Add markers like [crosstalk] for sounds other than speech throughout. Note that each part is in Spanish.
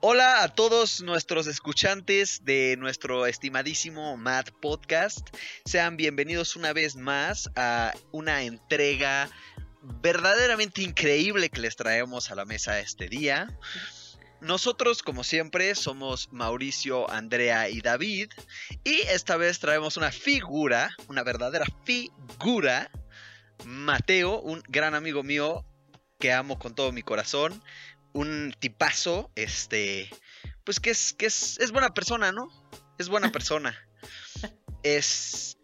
Hola a todos nuestros escuchantes de nuestro estimadísimo Mad Podcast. Sean bienvenidos una vez más a una entrega verdaderamente increíble que les traemos a la mesa este día. Nosotros, como siempre, somos Mauricio, Andrea y David. Y esta vez traemos una figura, una verdadera figura. Mateo, un gran amigo mío que amo con todo mi corazón un tipazo, este, pues que es, que es, es buena persona, ¿no? Es buena persona. [laughs] es...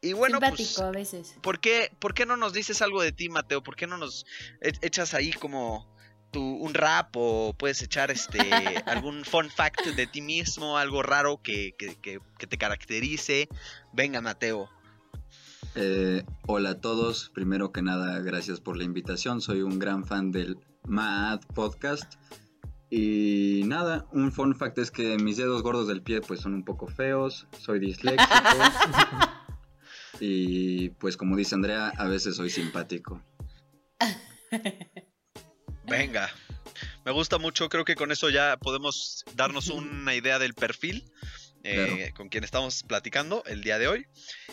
Y bueno, pues, a veces. ¿por qué, ¿por qué no nos dices algo de ti, Mateo? ¿Por qué no nos e, echas ahí como tu, un rap o puedes echar este [laughs] algún fun fact de ti mismo, algo raro que, que, que, te caracterice? Venga, Mateo. Eh, hola a todos, primero que nada gracias por la invitación, soy un gran fan del Mad Podcast. Y nada, un fun fact es que mis dedos gordos del pie pues son un poco feos, soy disléxico. [laughs] y pues como dice Andrea, a veces soy simpático. Venga, me gusta mucho, creo que con eso ya podemos darnos una idea del perfil eh, con quien estamos platicando el día de hoy.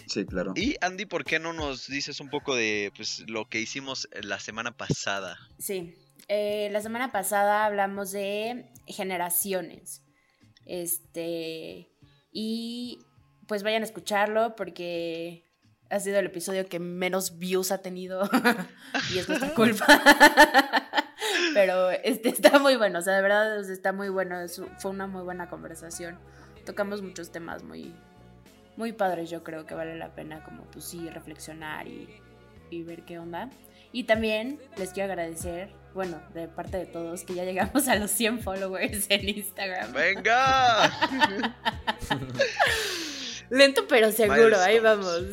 Sí, claro. Y Andy, ¿por qué no nos dices un poco de pues, lo que hicimos la semana pasada? Sí, eh, la semana pasada hablamos de generaciones. Este. Y pues vayan a escucharlo porque ha sido el episodio que menos views ha tenido. [laughs] y es nuestra [laughs] culpa. [laughs] Pero este está muy bueno, o sea, de verdad está muy bueno. fue una muy buena conversación. Tocamos muchos temas muy, muy padres, yo creo que vale la pena como pues sí, reflexionar y, y ver qué onda. Y también les quiero agradecer, bueno, de parte de todos, que ya llegamos a los 100 followers en Instagram. ¡Venga! [laughs] Lento pero seguro, ahí vamos.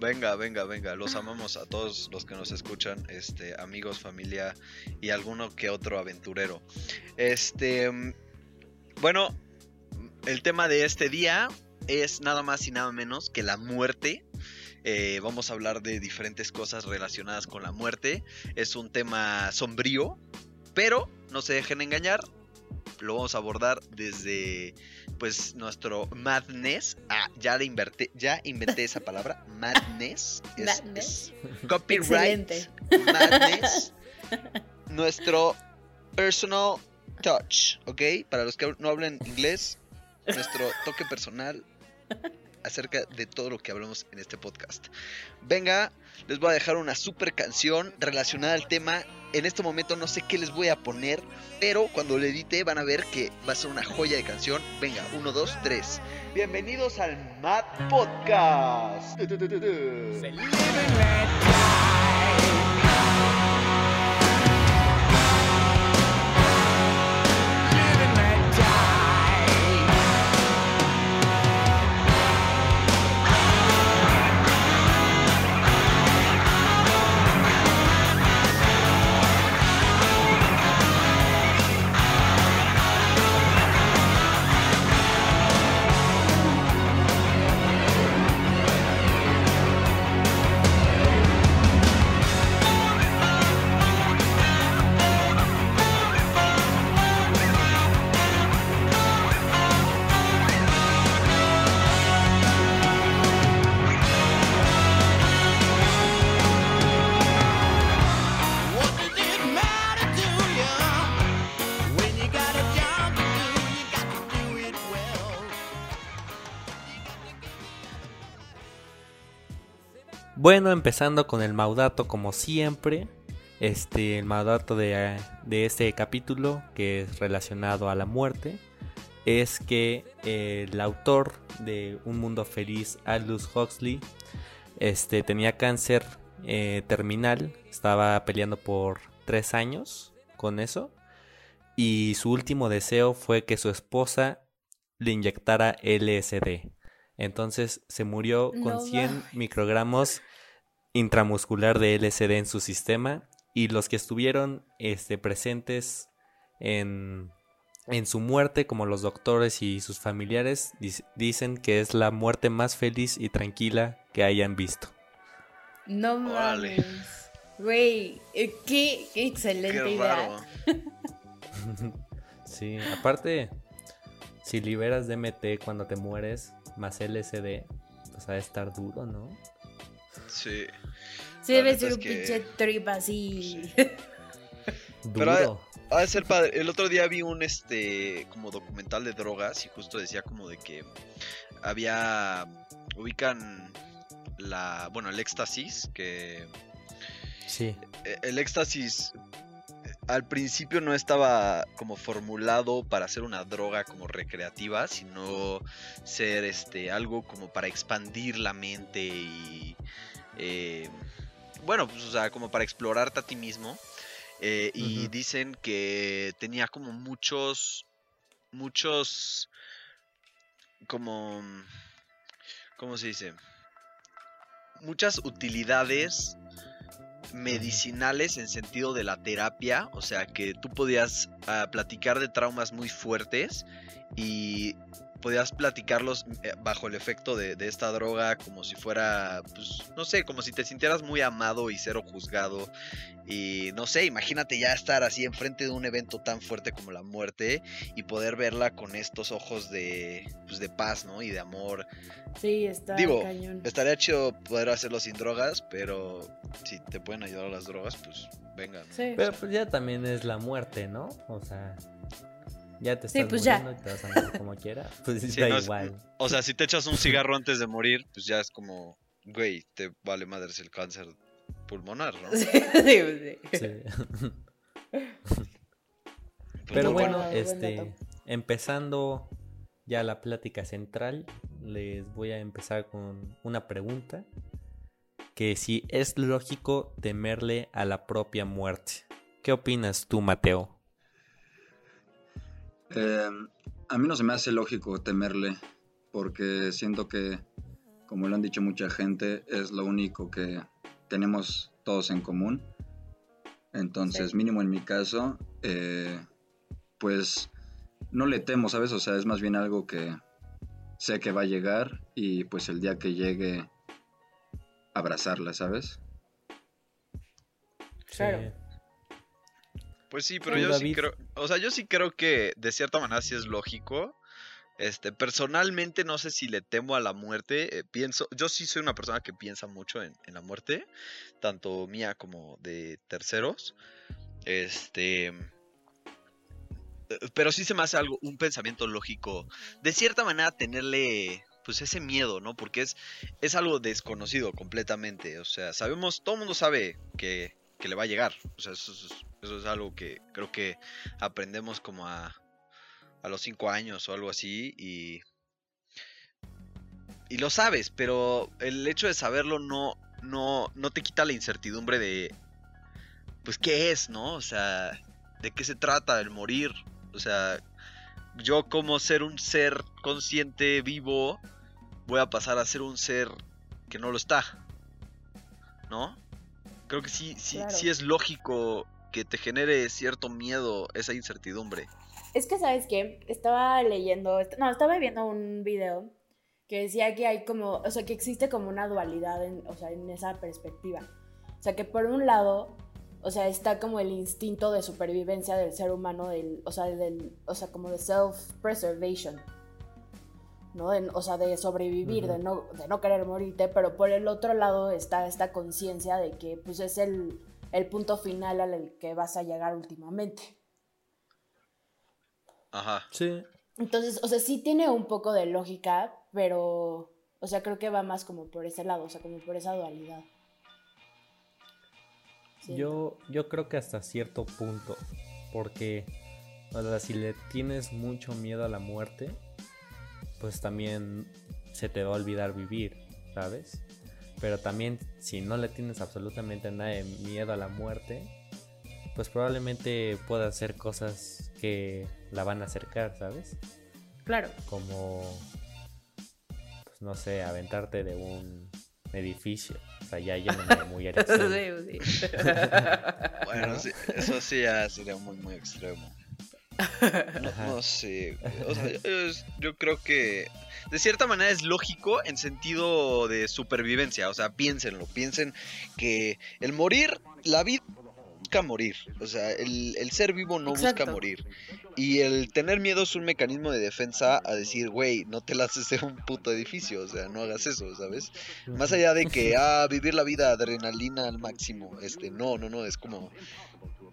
Venga, venga, venga. Los amamos a todos los que nos escuchan, este, amigos, familia y alguno que otro aventurero. Este, bueno, el tema de este día es nada más y nada menos que la muerte. Eh, vamos a hablar de diferentes cosas relacionadas con la muerte. Es un tema sombrío, pero no se dejen engañar. Lo vamos a abordar desde pues nuestro madness. Ah, ya le inverté, ya inventé esa palabra. [laughs] Madness. madness. copyright. Madness. [laughs] nuestro personal touch, ¿ok? Para los que no hablan inglés, nuestro toque personal acerca de todo lo que hablamos en este podcast. Venga, les voy a dejar una super canción relacionada al tema. En este momento no sé qué les voy a poner, pero cuando le edite van a ver que va a ser una joya de canción. Venga, uno, dos, tres. Bienvenidos al Mad Podcast. Bueno, empezando con el Maudato como siempre. Este, el Maudato de, de este capítulo, que es relacionado a la muerte, es que eh, el autor de Un Mundo Feliz, Aldous Huxley, este, tenía cáncer eh, terminal, estaba peleando por tres años con eso, y su último deseo fue que su esposa le inyectara LSD. Entonces se murió con 100 microgramos intramuscular de LSD en su sistema y los que estuvieron este, presentes en, en su muerte, como los doctores y sus familiares, dicen que es la muerte más feliz y tranquila que hayan visto. No mames. Güey, eh, qué, excelente idea. [laughs] Sí, aparte, si liberas DMT cuando te mueres, más LSD, pues ha de estar duro, ¿no? Sí. Sí, La debe ser es un que- pinche trip así. Pero, Duro. Ha de ser padre. El otro día vi un este como documental de drogas y justo decía como de que había ubican la bueno el éxtasis que Sí, eh, el éxtasis eh, al principio no estaba como formulado para ser una droga como recreativa, sino ser este algo como para expandir la mente y eh, bueno, pues o sea, como para explorarte a ti mismo. Eh, y dicen que tenía como muchos, muchos, como, ¿cómo se dice? Muchas utilidades medicinales en sentido de la terapia, o sea que tú podías ah, platicar de traumas muy fuertes y podías platicarlos eh, bajo el efecto de, de esta droga como si fuera, pues, no sé, como si te sintieras muy amado y cero juzgado y no sé, imagínate ya estar así enfrente de un evento tan fuerte como la muerte y poder verla con estos ojos de, pues, de paz, ¿no? Y de amor. Sí, está Digo, cañón. Estaría chido poder hacerlo sin drogas, pero si te pueden ayudar a las drogas, pues venga. ¿no? Sí. pero pues ya también es la muerte, ¿no? O sea, ya te Sí, estás pues ya. y te vas a morir como quiera. [laughs] Pues Sí, da no, es- igual. O sea, si te echas un [laughs] cigarro antes de morir, pues ya es como, güey, te vale madres el cáncer pulmonar, ¿no? Sí, [laughs] sí, sí. Sí. Pues Pero no, bueno, este, empezando ya la plática central, les voy a empezar con una pregunta. Que si es lógico temerle a la propia muerte. ¿Qué opinas tú, Mateo? Eh, a mí no se me hace lógico temerle, porque siento que, como lo han dicho mucha gente, es lo único que tenemos todos en común. Entonces, Sí. mínimo en mi caso, eh, pues no le temo, ¿sabes? O sea, es más bien algo que sé que va a llegar y pues el día que llegue, abrazarla, ¿sabes? Claro. Sí. Pues sí, pero ¿Tú, yo sí creo, o sea, yo sí creo que de cierta manera sí es lógico. Este, personalmente no sé si le temo a la muerte. eh, pienso, yo sí soy una persona que piensa mucho en, en la muerte, tanto mía como de terceros. Este, pero sí se me hace algo, un pensamiento lógico. De cierta manera tenerle, pues ese miedo, ¿no? Porque es, es algo desconocido completamente. O sea, sabemos, todo el mundo sabe que, que le va a llegar. O sea, eso es, eso es algo que creo que aprendemos como a, a los 5 años o algo así y... Y lo sabes, pero el hecho de saberlo no, no, no te quita la incertidumbre de... Pues qué es, ¿no? O sea, de qué se trata el morir. O sea, yo como ser un ser consciente, vivo, voy a pasar a ser un ser que no lo está. ¿No? Creo que sí, sí, Claro. sí es lógico que te genere cierto miedo esa incertidumbre. Es que, ¿sabes qué? Estaba leyendo, no, estaba viendo un video que decía que hay como, o sea, que existe como una dualidad en, o sea, en esa perspectiva. O sea, que por un lado, o sea, está como el instinto de supervivencia del ser humano, del, o sea, del, o sea, como de self-preservation, ¿no? De- o sea, de sobrevivir, Ujú. de, no, de no querer morirte, pero por el otro lado está esta conciencia de que, pues, es el, el punto final al que vas a llegar últimamente. Ajá. Sí. Entonces, o sea, sí tiene un poco de lógica, pero, o sea, creo que va más como por ese lado, o sea, como por esa dualidad. Sí. Yo, yo creo que hasta cierto punto. Porque, o sea, si le tienes mucho miedo a la muerte, pues también se te va a olvidar vivir, ¿sabes? Pero también, si no le tienes absolutamente nada de miedo a la muerte, pues probablemente pueda hacer cosas que la van a acercar, ¿sabes? Claro. Como, pues no sé, aventarte de un edificio. O sea, ya yéndome muy [laughs] extremo. Sí, sí. Bueno, ¿No? sí, eso sí ya sería muy, muy extremo. No, sé. O sea, yo, yo creo que de cierta manera es lógico en sentido de supervivencia. O sea, piénsenlo. Piensen que el morir, la vida busca morir. O sea, el, el ser vivo no busca morir. Y el tener miedo es un mecanismo de defensa a decir, güey, no te lances de un puto edificio. O sea, no hagas eso, ¿sabes? Más allá de que, ah, vivir la vida adrenalina al máximo. Este, no, no, no, es como...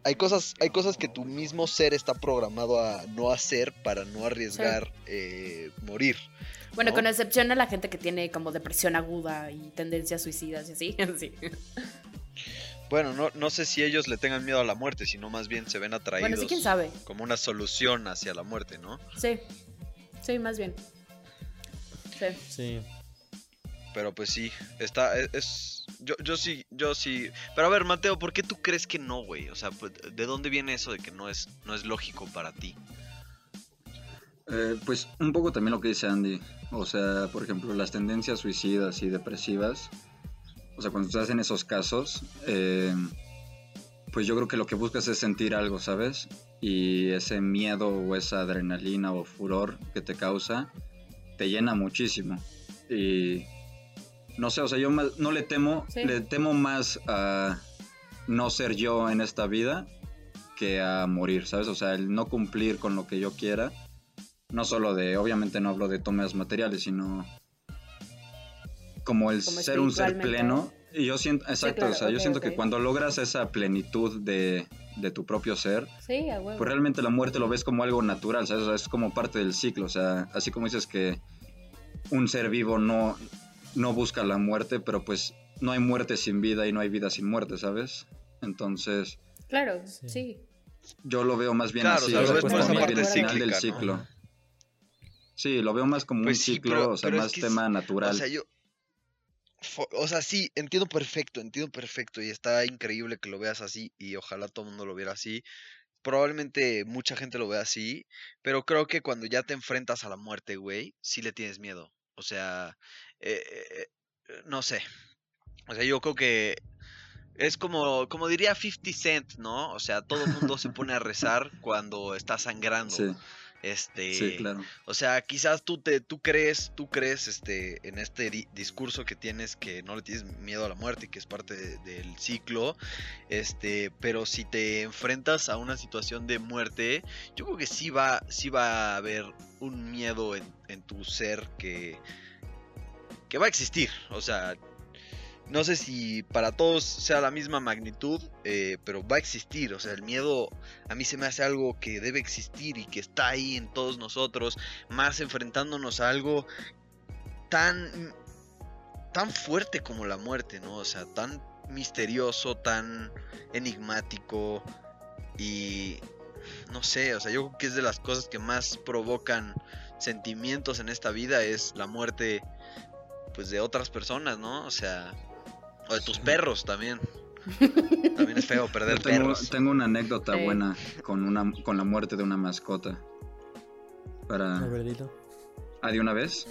Hay cosas, hay cosas que tu mismo ser está programado a no hacer para no arriesgar eh, morir. Bueno, ¿no? con excepción a la gente que tiene como depresión aguda y tendencias suicidas y así. [laughs] sí. Bueno, no, no sé si ellos le tengan miedo a la muerte, sino más bien se ven atraídos Bueno, sí, quién sabe. como una solución hacia la muerte, ¿no? Sí, sí, más bien. Sí. Sí. Pero pues sí, está, es, es- yo, yo sí, yo sí. Pero a ver, Mateo, ¿por qué tú crees que no, güey? O sea, pues, ¿de dónde viene eso de que no es, no es lógico para ti? Eh, pues un poco también lo que dice Andy. O sea, por ejemplo, las tendencias suicidas y depresivas. O sea, cuando estás en esos casos, eh, pues yo creo que lo que buscas es sentir algo, ¿sabes? Y ese miedo o esa adrenalina o furor que te causa, te llena muchísimo. Y no sé, o sea, yo más- no le temo, Sí. le temo más a no ser yo en esta vida que a morir, ¿sabes? O sea, el no cumplir con lo que yo quiera. No solo de, obviamente no hablo de tomas materiales, sino como el Como ser un ser pleno. Y yo siento, exacto, claro, o sea, yo siento que cuando logras esa plenitud de, de tu propio ser, Sí, pues realmente la muerte lo ves como algo natural, ¿sabes? O sea, es como parte del ciclo, o sea, así como dices que un ser vivo no, no busca la muerte, pero pues no hay muerte sin vida y no hay vida sin muerte, ¿sabes? Entonces, Claro, Sí. sí. yo lo veo más bien Claro, así, o sea, como más bien el final cíclica, del ¿no? ciclo. Sí, lo veo más como Pues un sí, ciclo, pero- o sea, es más que tema natural. O sea, yo. O sea, sí, entiendo perfecto, entiendo perfecto. Y está increíble que lo veas así. Y ojalá todo el mundo lo viera así. Probablemente mucha gente lo vea así. Pero creo que cuando ya te enfrentas a la muerte, güey, sí le tienes miedo. O sea, eh, eh, no sé. O sea, yo creo que es como, como diría 50 Cent, ¿no? O sea, todo el mundo se pone a rezar [laughs] cuando está sangrando. sí, Este, sí, claro. o sea, quizás tú te, tú crees, tú crees, este, en este di- discurso que tienes que no le tienes miedo a la muerte y que es parte de- del ciclo, este, pero si te enfrentas a una situación de muerte, yo creo que sí va, sí va a haber un miedo en, en tu ser que, que va a existir. O sea, no sé si para todos sea la misma magnitud, eh, pero va a existir. O sea, el miedo a mí se me hace algo que debe existir y que está ahí en todos nosotros, más enfrentándonos a algo tan tan fuerte como la muerte, ¿no? O sea, tan misterioso, tan enigmático y no sé, o sea, yo creo que es de las cosas que más provocan sentimientos en esta vida es la muerte pues de otras personas, ¿no? O sea, o de tus perros también. [laughs] También es feo perder Yo tengo, perros. tengo una anécdota Sí. buena con, una, con la muerte de una mascota. A Para... Ah, de una vez.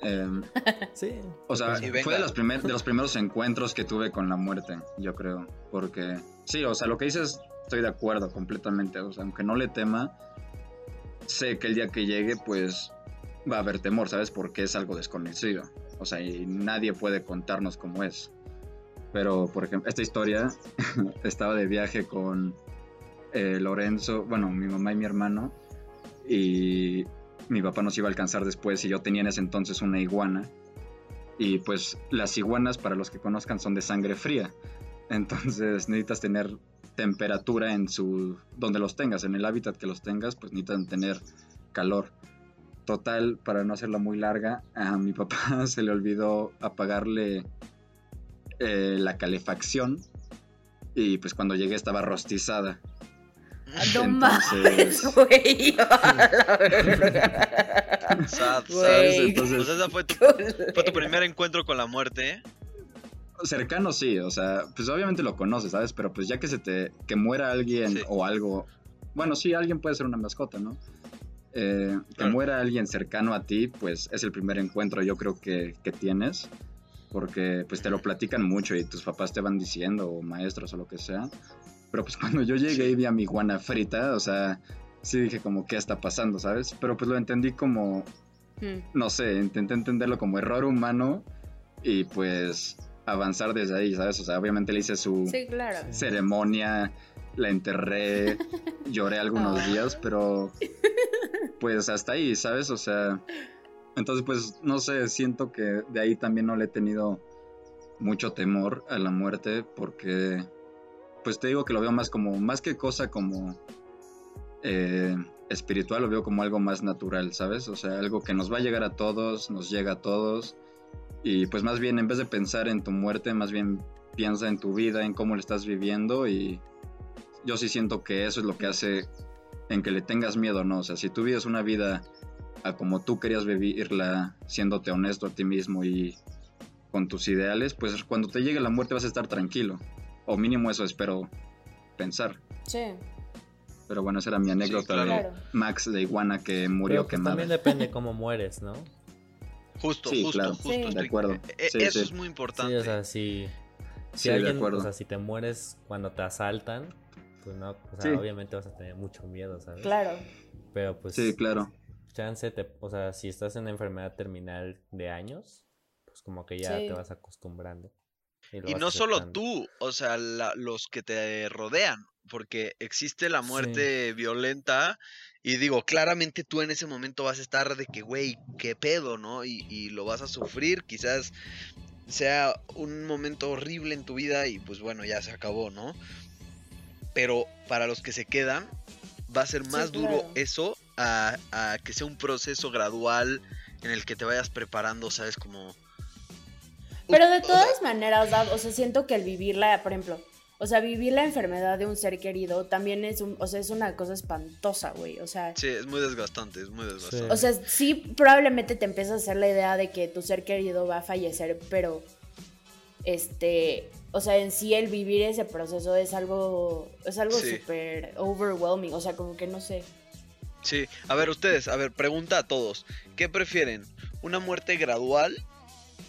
Em, [laughs] Sí. O sea, Sí, fue de los, primer- de los primeros encuentros que tuve con la muerte, yo creo. Porque, sí, o sea, lo que dices, estoy de acuerdo completamente. O sea, aunque no le tema, sé que el día que llegue, pues va a haber temor, ¿sabes? Porque es algo desconocido. O sea, y nadie puede contarnos cómo es. Pero, por ejemplo, esta historia [laughs] estaba de viaje con eh, Lorenzo, bueno, mi mamá y mi hermano. Y mi papá nos iba a alcanzar después y yo tenía en ese entonces una iguana. Y pues las iguanas, para los que conozcan, son de sangre fría. Entonces [laughs] necesitas tener temperatura en su... donde los tengas, en el hábitat que los tengas, pues necesitan tener calor. Total, para no hacerla muy larga, a mi papá [laughs] se le olvidó apagarle eh, la calefacción. Y pues cuando llegué estaba rostizada. No Entonces- mames, güey. [laughs] Sad, Pues esa fue tu, fue tu primer encuentro con la muerte, ¿eh? Cercano sí, o sea, pues obviamente lo conoces, ¿sabes? Pero pues ya que se te, que muera alguien Sí. o algo, bueno, sí, alguien puede ser una mascota, ¿no? Eh, que Claro. muera alguien cercano a ti, pues es el primer encuentro yo creo que, que tienes, porque pues te lo platican mucho y tus papás te van diciendo, o maestros o lo que sea, pero pues [laughs] cuando yo llegué Sí. y vi a mi iguana frita, o sea, sí dije como, ¿qué está pasando, sabes? Pero pues lo entendí como, Mm. no sé, intenté entenderlo como error humano y pues avanzar desde ahí, ¿sabes? O sea, obviamente le hice su Sí, claro. ceremonia la enterré, [laughs] lloré algunos Ah. días, pero [laughs] pues hasta ahí, ¿sabes? O sea, entonces pues no sé, siento que de ahí también no le he tenido mucho temor a la muerte porque pues te digo que lo veo más como, más que cosa como eh, espiritual, lo veo como algo más natural, ¿sabes? O sea, algo que nos va a llegar a todos, nos llega a todos y pues más bien en vez de pensar en tu muerte, más bien piensa en tu vida, en cómo la estás viviendo y yo sí siento que eso es lo que hace en que le tengas miedo, ¿no? O sea, si tú vives una vida a como tú querías vivirla, siéndote honesto a ti mismo y con tus ideales, pues cuando te llegue la muerte vas a estar tranquilo. O mínimo eso espero pensar. Sí, Pero bueno, esa era mi anécdota claro. de. Max de Iguana que murió Pero pues quemado. también depende cómo mueres, ¿no? [laughs] Justo, Sí, justo, claro. justo. Sí. De acuerdo. Sí, eso sí. es muy Sí, importante. o sea, si, si Sí, de alguien, acuerdo. o sea, si te mueres cuando te asaltan, pues no, o sea, Sí. obviamente vas a tener mucho miedo, ¿sabes? Claro. Pero pues, Sí, claro. chance, te, o sea, si estás en una enfermedad terminal de años, pues como que ya Sí. te vas acostumbrando. Y vas no solo aceptando. tú, o sea, la- los que te rodean, porque existe la muerte violenta y digo, claramente tú en ese momento vas a estar de que, güey, qué pedo, ¿no? Y, y lo vas a sufrir, quizás sea un momento horrible en tu vida y pues bueno, ya se acabó, ¿no? Pero para los que se quedan, va a ser Sí, más duro claro. eso a, a que sea un proceso gradual en el que te vayas preparando, ¿sabes? Como... Pero de O sea, todas maneras, o sea, siento que el vivirla, por ejemplo, o sea, vivir la enfermedad de un ser querido también es un, o sea, es una cosa espantosa, güey. O sea, Sí, es muy desgastante, es muy desgastante. o sea, sí probablemente te empiezas a hacer la idea de que tu ser querido va a fallecer, pero este, o sea, en sí el vivir ese proceso es algo es algo Sí. súper overwhelming, o sea, como que no sé. Sí, a ver ustedes, a ver, pregunta a todos, ¿qué prefieren? ¿Una muerte gradual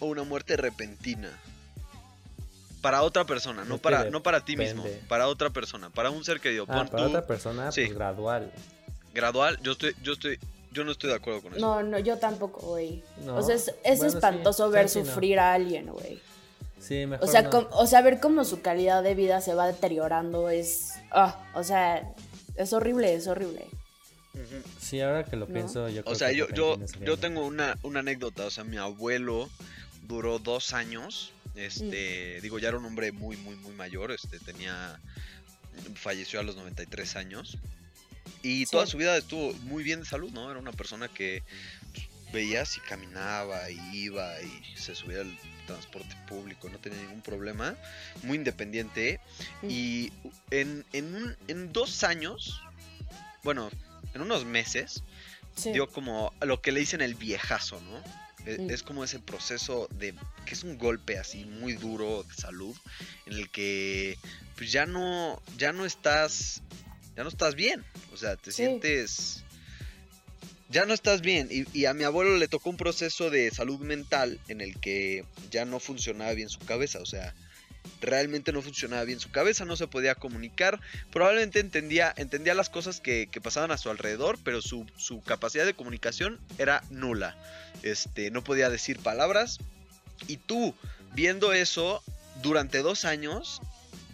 o una muerte repentina? Para otra persona, no para, no para ti mismo, para otra persona, para un ser querido. Ah, para tú otra persona, sí. pues gradual. gradual, yo estoy, yo estoy, yo no estoy de acuerdo con eso. No, no, yo tampoco, güey. No, O sea, es, es bueno, sí, espantoso ver no. sufrir a alguien, güey. Sí, mejor O sea, no. com- o sea, ver cómo su calidad de vida se va deteriorando es. ah, o sea, es horrible, es horrible. Sí, ahora que lo ¿No? pienso, yo creo O sea, que yo, yo, yo tengo una, una anécdota, o sea, mi abuelo duró dos años, Mm. este, digo, ya era un hombre muy, muy, muy mayor, este, tenía, falleció a los 93 años, y Sí. toda su vida estuvo muy bien de salud, ¿no? Era una persona que pues, veías y caminaba y iba y se subía al transporte público, no tenía ningún problema, muy independiente, Mm. y en, en, un- en dos años, bueno, en unos meses, Sí. dio como lo que le dicen el viejazo, ¿no? E- Mm. Es como ese proceso de que es un golpe así muy duro de salud en el que pues ya no ya no estás ya no estás bien, o sea, te Sí. sientes ya no estás bien y, a mi abuelo le tocó un proceso de salud mental en el que ya no funcionaba bien su cabeza, o sea, realmente no funcionaba bien su cabeza, no se podía comunicar, probablemente entendía, entendía las cosas que, que pasaban a su alrededor, pero su, su capacidad de comunicación era nula. Este, no podía decir palabras. Y tú, viendo eso durante dos años,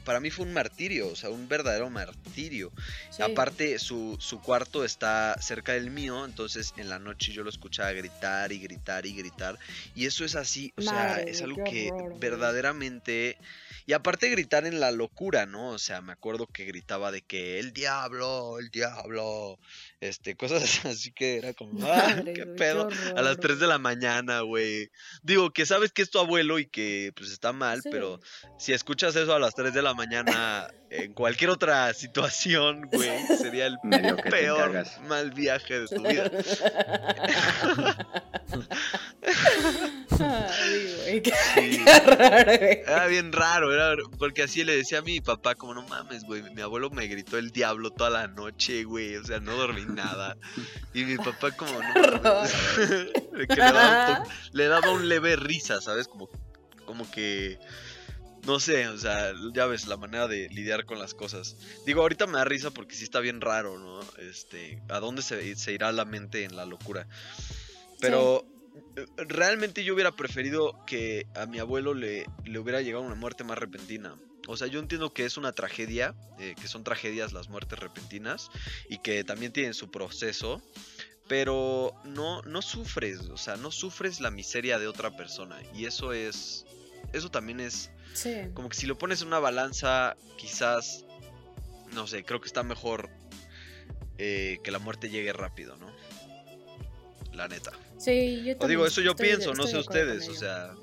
para mí fue un martirio, o sea, un verdadero martirio. Sí. Aparte, su, su cuarto está cerca del mío, entonces en la noche yo lo escuchaba gritar y gritar y gritar. Y eso es así, o sea, es algo que horror, verdaderamente... Y aparte gritar en la locura, ¿no? O sea, me acuerdo que gritaba de que el diablo, el diablo, este, cosas [laughs] así que era como, ah, Madre, qué pedo. qué A las horror, 3 de la mañana, güey. Digo, que sabes que es tu abuelo y que pues está mal, Sí. pero si escuchas eso a las 3 de la mañana en cualquier otra situación, güey, sería el Medio peor mal viaje de tu vida. Ay, güey, qué, Sí. [laughs] qué raro, güey. Era bien raro, era porque así le decía a mi papá, como no mames, güey, mi abuelo me gritó el diablo toda la noche, güey, o sea, no dormí nada. Y mi papá como, no mames, [laughs] que le, daba un le daba un leve risa, ¿sabes? Como, como que, no sé, o sea, ya ves, la manera de lidiar con las cosas. Digo, ahorita me da risa porque sí está bien raro, ¿no? Este, ¿a dónde se, se irá la mente en la locura? Pero realmente yo hubiera preferido que a mi abuelo le, le hubiera llegado una muerte más repentina. O sea, yo entiendo que es una tragedia, eh, que son tragedias las muertes repentinas y que también tienen su proceso, pero no, no sufres, o sea, no sufres la miseria de otra persona y eso es, eso también es, Sí. como que si lo pones en una balanza, quizás, no sé, creo que está mejor eh, que la muerte llegue rápido, ¿no? La neta. Sí, yo O digo, también eso yo estoy pienso, no estoy sé ustedes, o sea,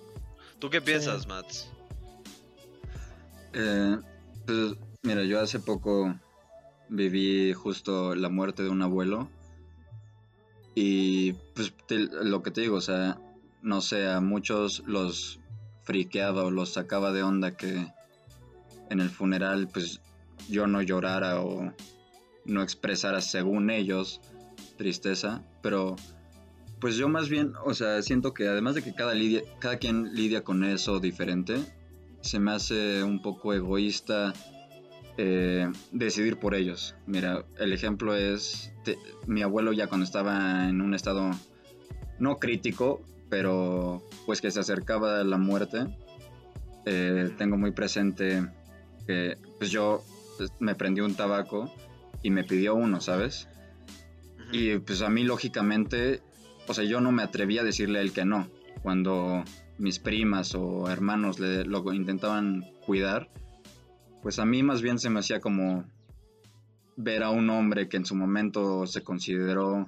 ¿tú qué piensas, Mats? Eh, pues mira, yo hace poco viví justo la muerte de un abuelo y pues te- lo que te digo, o sea, no sé, a muchos los friqueaba o los sacaba de onda que en el funeral pues yo no llorara o no expresara según ellos tristeza, pero pues yo más bien, o sea, siento que además de que cada, lidia- cada quien lidia con eso diferente, se me hace un poco egoísta eh, decidir por ellos. Mira, el ejemplo es mi abuelo ya cuando estaba en un estado no crítico, pero pues que se acercaba a la muerte, eh, tengo muy presente que pues yo pues, me prendí un tabaco y me pidió uno, ¿sabes? Y pues a mí lógicamente, o sea, yo no me atreví a decirle a él que no. Cuando mis primas o hermanos le, lo intentaban cuidar, pues a mí más bien se me hacía como ver a un hombre que en su momento se consideró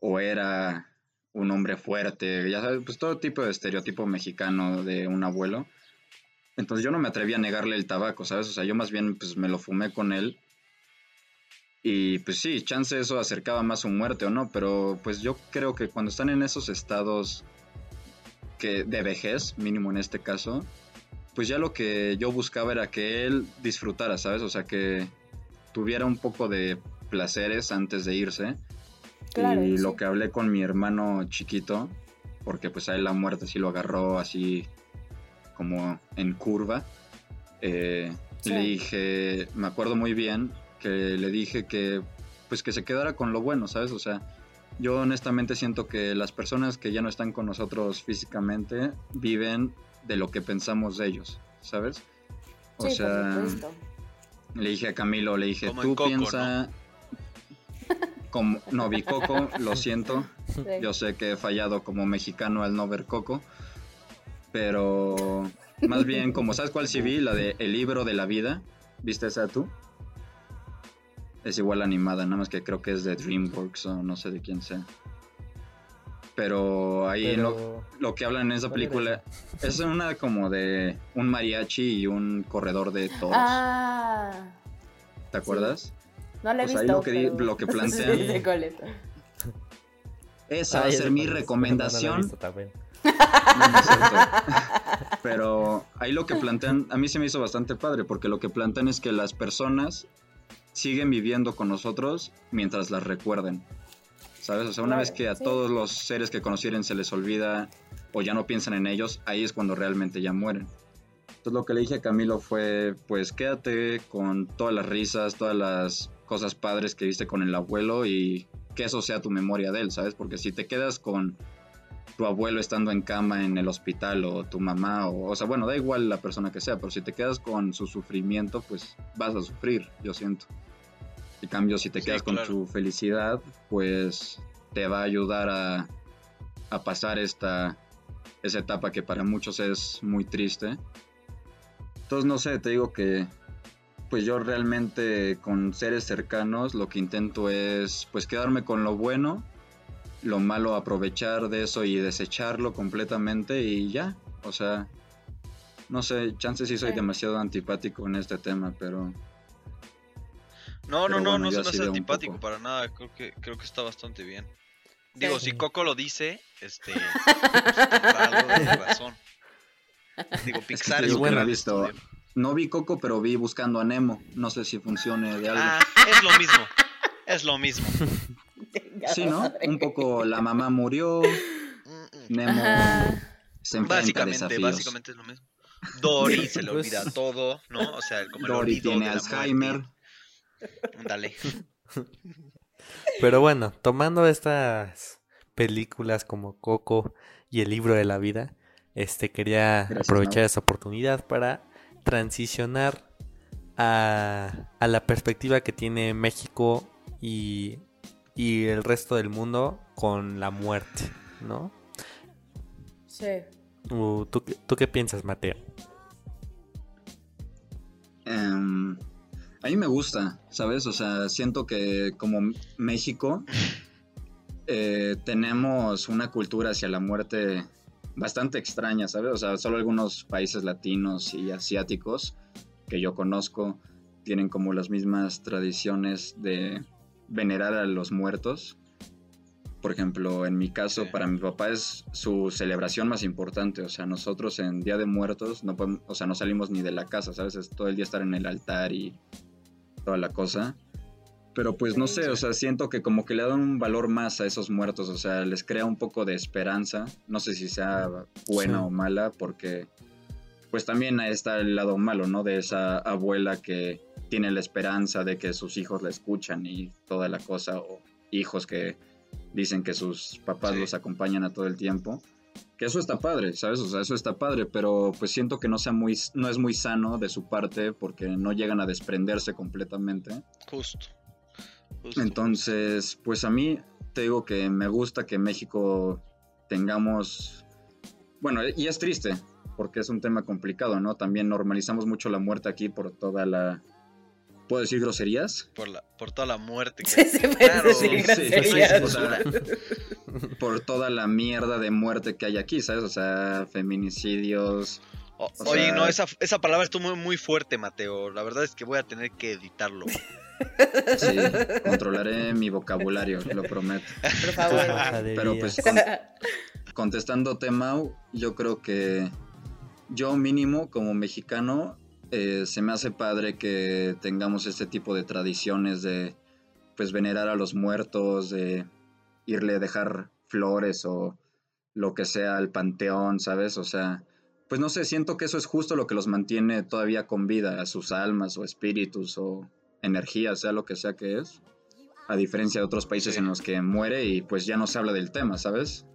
o era un hombre fuerte, ya sabes, pues todo tipo de estereotipo mexicano de un abuelo. Entonces yo no me atreví a negarle el tabaco, ¿sabes? O sea, yo más bien pues me lo fumé con él y pues sí, chance eso acercaba más su muerte o no, pero pues yo creo que cuando están en esos estados que de vejez, mínimo en este caso, pues ya lo que yo buscaba era que él disfrutara, ¿sabes? O sea, que tuviera un poco de placeres antes de irse. Claro, y sí. lo que hablé con mi hermano chiquito, porque pues a él la muerte sí lo agarró así como en curva, eh, Sí. le dije, me acuerdo muy bien que le dije que pues que se quedara con lo bueno, ¿sabes? O sea, yo honestamente siento que las personas que ya no están con nosotros físicamente viven de lo que pensamos de ellos, ¿sabes? O Sí, sea, le dije a Camilo, le dije, Como tú Coco, piensa como no vi Coco, lo siento, Sí. yo sé que he fallado como mexicano al no ver Coco, pero más bien como sabes cuál sí vi, la de El libro de la vida, ¿viste esa tú? Es igual animada, nada más que creo que es de DreamWorks o no sé de quién sea. Pero ahí lo, Pero- lo que hablan en esa ¿Cuál era película es una como de un mariachi y un corredor de toros. Ah, ¿Te acuerdas? No la he Pues ahí visto. lo que pero- lo que [laughs] plantean- Sí, sé cuál es. Esa Ah, va a ser mi no recomendación. también. [laughs] No, no es cierto. Pero ahí lo que plantean, a mí se me hizo bastante padre, porque lo que plantean es que las personas siguen viviendo con nosotros mientras las recuerden. ¿Sabes? O sea, una Claro, vez que a sí. todos los seres que conocieron se les olvida o ya no piensan en ellos, ahí es cuando realmente ya mueren. Entonces lo que le dije a Camilo fue, pues quédate con todas las risas, todas las cosas padres que viste con el abuelo y que eso sea tu memoria de él, ¿sabes? Porque si te quedas con tu abuelo estando en cama en el hospital o tu mamá o, o sea, bueno, da igual la persona que sea, pero si te quedas con su sufrimiento, pues vas a sufrir, yo siento. En cambio, si te Sí, quedas con su felicidad, pues te va a ayudar a, a pasar esta esa etapa que para muchos es muy triste. Entonces, no sé, te digo que pues yo realmente con seres cercanos lo que intento es pues quedarme con lo bueno, lo malo aprovechar de eso y desecharlo completamente y ya. O sea, no sé, chances sí soy Sí. demasiado antipático en este tema, pero No, no, Pero no, bueno, no hace veo un antipático para nada. Creo que, creo que está bastante bien. Digo, Sí. si Coco lo dice, este. [laughs] pues, algo de razón. Digo, Pixar es que no he gran visto- estudio. No vi Coco, pero vi buscando a Nemo. No sé si funcione de algo. Ah, es lo mismo. Es lo mismo. [laughs] Sí, ¿no? Un poco la mamá murió. Nemo Ajá. se enfrenta a Básicamente, desafíos. básicamente es lo mismo. Dory se le Pues- olvida todo, ¿no? O sea, como el Dory tiene Alzheimer. Dale. Pero bueno, tomando estas películas como Coco y el libro de la vida, este quería Gracias, aprovechar Mau. esta oportunidad para transicionar a, a la perspectiva que tiene México y, y el resto del mundo con la muerte, ¿no? Sí. Uh, ¿tú, qué- ¿Tú qué piensas, Mateo? Em, a mí me gusta, ¿sabes? O sea, siento que como México eh, tenemos una cultura hacia la muerte bastante extraña, ¿sabes? O sea, solo algunos países latinos y asiáticos que yo conozco tienen como las mismas tradiciones de venerar a los muertos. Por ejemplo, en mi caso, Sí. para mi papá es su celebración más importante. O sea, nosotros en Día de Muertos no podemos, o sea, no salimos ni de la casa, ¿sabes? Es todo el día estar en el altar y toda la cosa. Pero pues no sé, o sea, siento que como que le dan un valor más a esos muertos, o sea, les crea un poco de esperanza. No sé si sea buena Sí. o mala, porque pues también está el lado malo, ¿no? De esa abuela que tiene la esperanza de que sus hijos la escuchan y toda la cosa, o hijos que dicen que sus papás Sí. los acompañan a todo el tiempo. Que eso está padre, ¿sabes? O sea, eso está padre, pero pues siento que no sea muy, no es muy sano de su parte porque no llegan a desprenderse completamente. Justo. Justo. Entonces, pues a mí te digo que me gusta que México tengamos, bueno, y es triste porque es un tema complicado, ¿no? También normalizamos mucho la muerte aquí por toda la, ¿puedo decir groserías? por, la, por toda la muerte que Sí, sí, Claro, decir sí, sí, groserías. o sea, [laughs] por toda la mierda de muerte que hay aquí, ¿sabes? O sea, feminicidios. O- O oye, sea- no, esa, esa palabra estuvo muy, muy fuerte, Mateo. La verdad es que voy a tener que editarlo. Sí, [laughs] controlaré mi vocabulario, lo prometo. Por favor. Pero pues con- contestándote, Mau, yo creo que yo mínimo como mexicano eh, se me hace padre que tengamos este tipo de tradiciones de pues venerar a los muertos, de irle a dejar flores o lo que sea al panteón, ¿sabes? O sea, pues no sé, siento que eso es justo lo que los mantiene todavía con vida, a sus almas o espíritus o energías, sea lo que sea que es. A diferencia de otros países en los que muere y pues ya no se habla del tema, ¿sabes?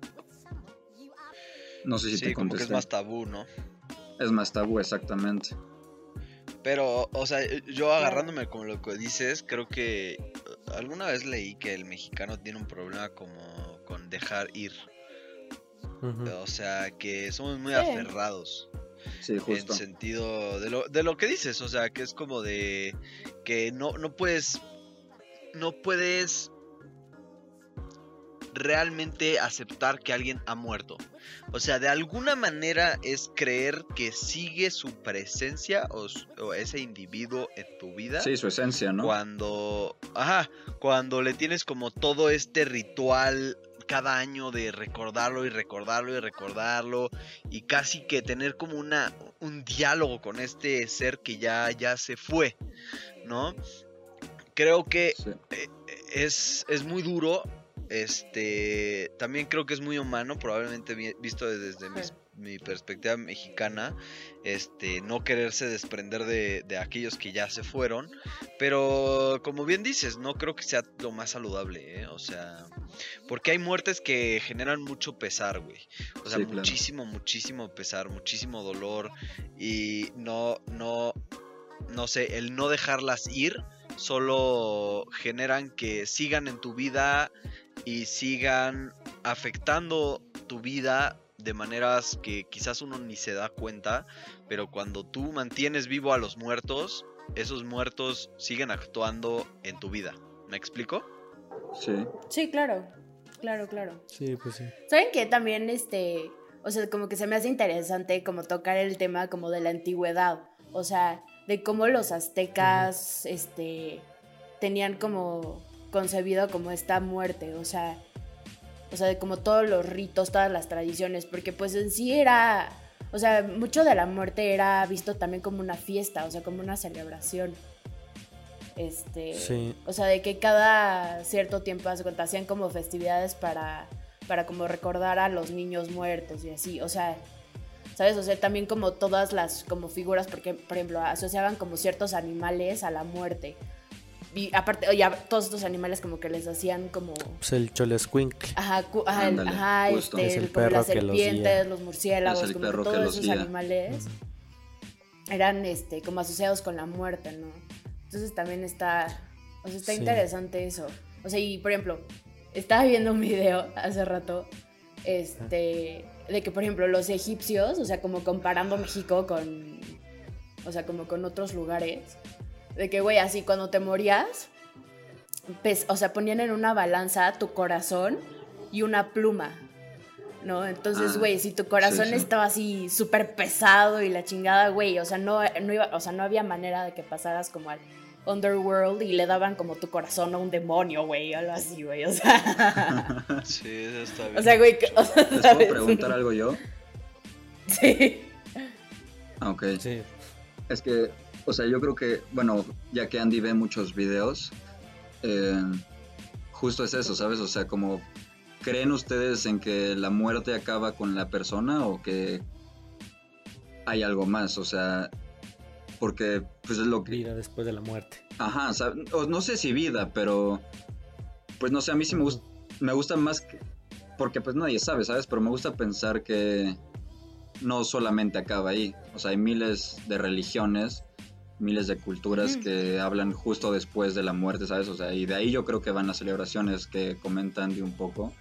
No sé si Sí, te como que es contesté. más tabú, ¿no? Es más tabú, exactamente. Pero, o sea, yo agarrándome con lo que dices, creo que eh, alguna vez leí que el mexicano tiene un problema como con dejar ir. O sea, que somos muy Sí. aferrados. Sí, justo. En sentido de lo, de lo que dices, o sea, que es como de que no, no puedes, no puedes realmente aceptar que alguien ha muerto. O sea, de alguna manera es creer que sigue su presencia o, su- o ese individuo en tu vida. Sí, su esencia, ¿no? Cuando, ajá, cuando le tienes como todo este ritual cada año de recordarlo y recordarlo y recordarlo y casi que tener como una un diálogo con este ser que ya ya se fue, ¿no? Creo que Sí. es, es muy duro. Este también creo que es muy humano, probablemente vi- visto desde mis- Sí. Mi perspectiva mexicana, este, no quererse desprender de, de aquellos que ya se fueron. Pero como bien dices, no creo que sea lo más saludable, ¿eh? O sea, porque hay muertes que generan mucho pesar, güey. O sea, Sí, claro. muchísimo, muchísimo pesar, muchísimo dolor. Y no, no, no sé, el no dejarlas ir solo generan que sigan en tu vida y sigan afectando tu vida de maneras que quizás uno ni se da cuenta, pero cuando tú mantienes vivo a los muertos, esos muertos siguen actuando en tu vida. ¿Me explico? Sí. Sí, claro. Claro, claro. Sí, pues sí. ¿Saben que también este, o sea, como que se me hace interesante como tocar el tema como de la antigüedad, o sea, de cómo los aztecas este tenían como concebido como esta muerte, o sea, o sea, de como todos los ritos, todas las tradiciones, porque pues en sí era, o sea, mucho de la muerte era visto también como una fiesta, o sea, como una celebración. Este, Sí. o sea, de que cada cierto tiempo hacían como festividades para, para como recordar a los niños muertos y así. O sea, ¿sabes? O sea, también como todas las como figuras, porque, por ejemplo, asociaban como ciertos animales a la muerte. Y aparte, oye, todos estos animales como que les hacían como... Pues el cholescuincle. Ajá, cu- ajá, el- Ándale, ajá, este, Es el las perro que los serpientes, los murciélagos, Es el como perro que todos los esos guía. animales. eran este, como asociados con la muerte, ¿no? Entonces también está, o sea, está Sí. interesante eso. O sea, y por ejemplo, estaba viendo un video hace rato, este, de que por ejemplo los egipcios, o sea, como comparando México con, o sea, como con otros lugares, de que, güey, así cuando te morías, pues, o sea, ponían en una balanza tu corazón y una pluma, ¿no? Entonces, Ah, güey, si tu corazón sí, sí. estaba así súper pesado y la chingada, güey, o sea, no, no iba, o sea, no había manera de que pasaras como al Underworld y le daban como tu corazón a un demonio, güey, o algo así, güey, o sea, [laughs] Sí, eso está bien. o sea, güey, que- o sea, ¿Les puedo preguntar algo yo? [laughs] Sí. Ah, ok. Sí. Es que, o sea, yo creo que, bueno, ya que Andy ve muchos videos, eh, justo es eso, ¿sabes? O sea, como, ¿creen ustedes en que la muerte acaba con la persona o que hay algo más? O sea, porque, pues es lo que... Vida después de la muerte. Ajá, o sea, no sé si vida, pero, pues no sé, a mí sí me, gus- me gusta más, que- porque pues nadie sabe, ¿sabes? Pero me gusta pensar que no solamente acaba ahí. O sea, hay miles de religiones, miles de culturas que hablan justo después de la muerte, ¿sabes? O sea, y de ahí yo creo que van las celebraciones que comentan de un poco.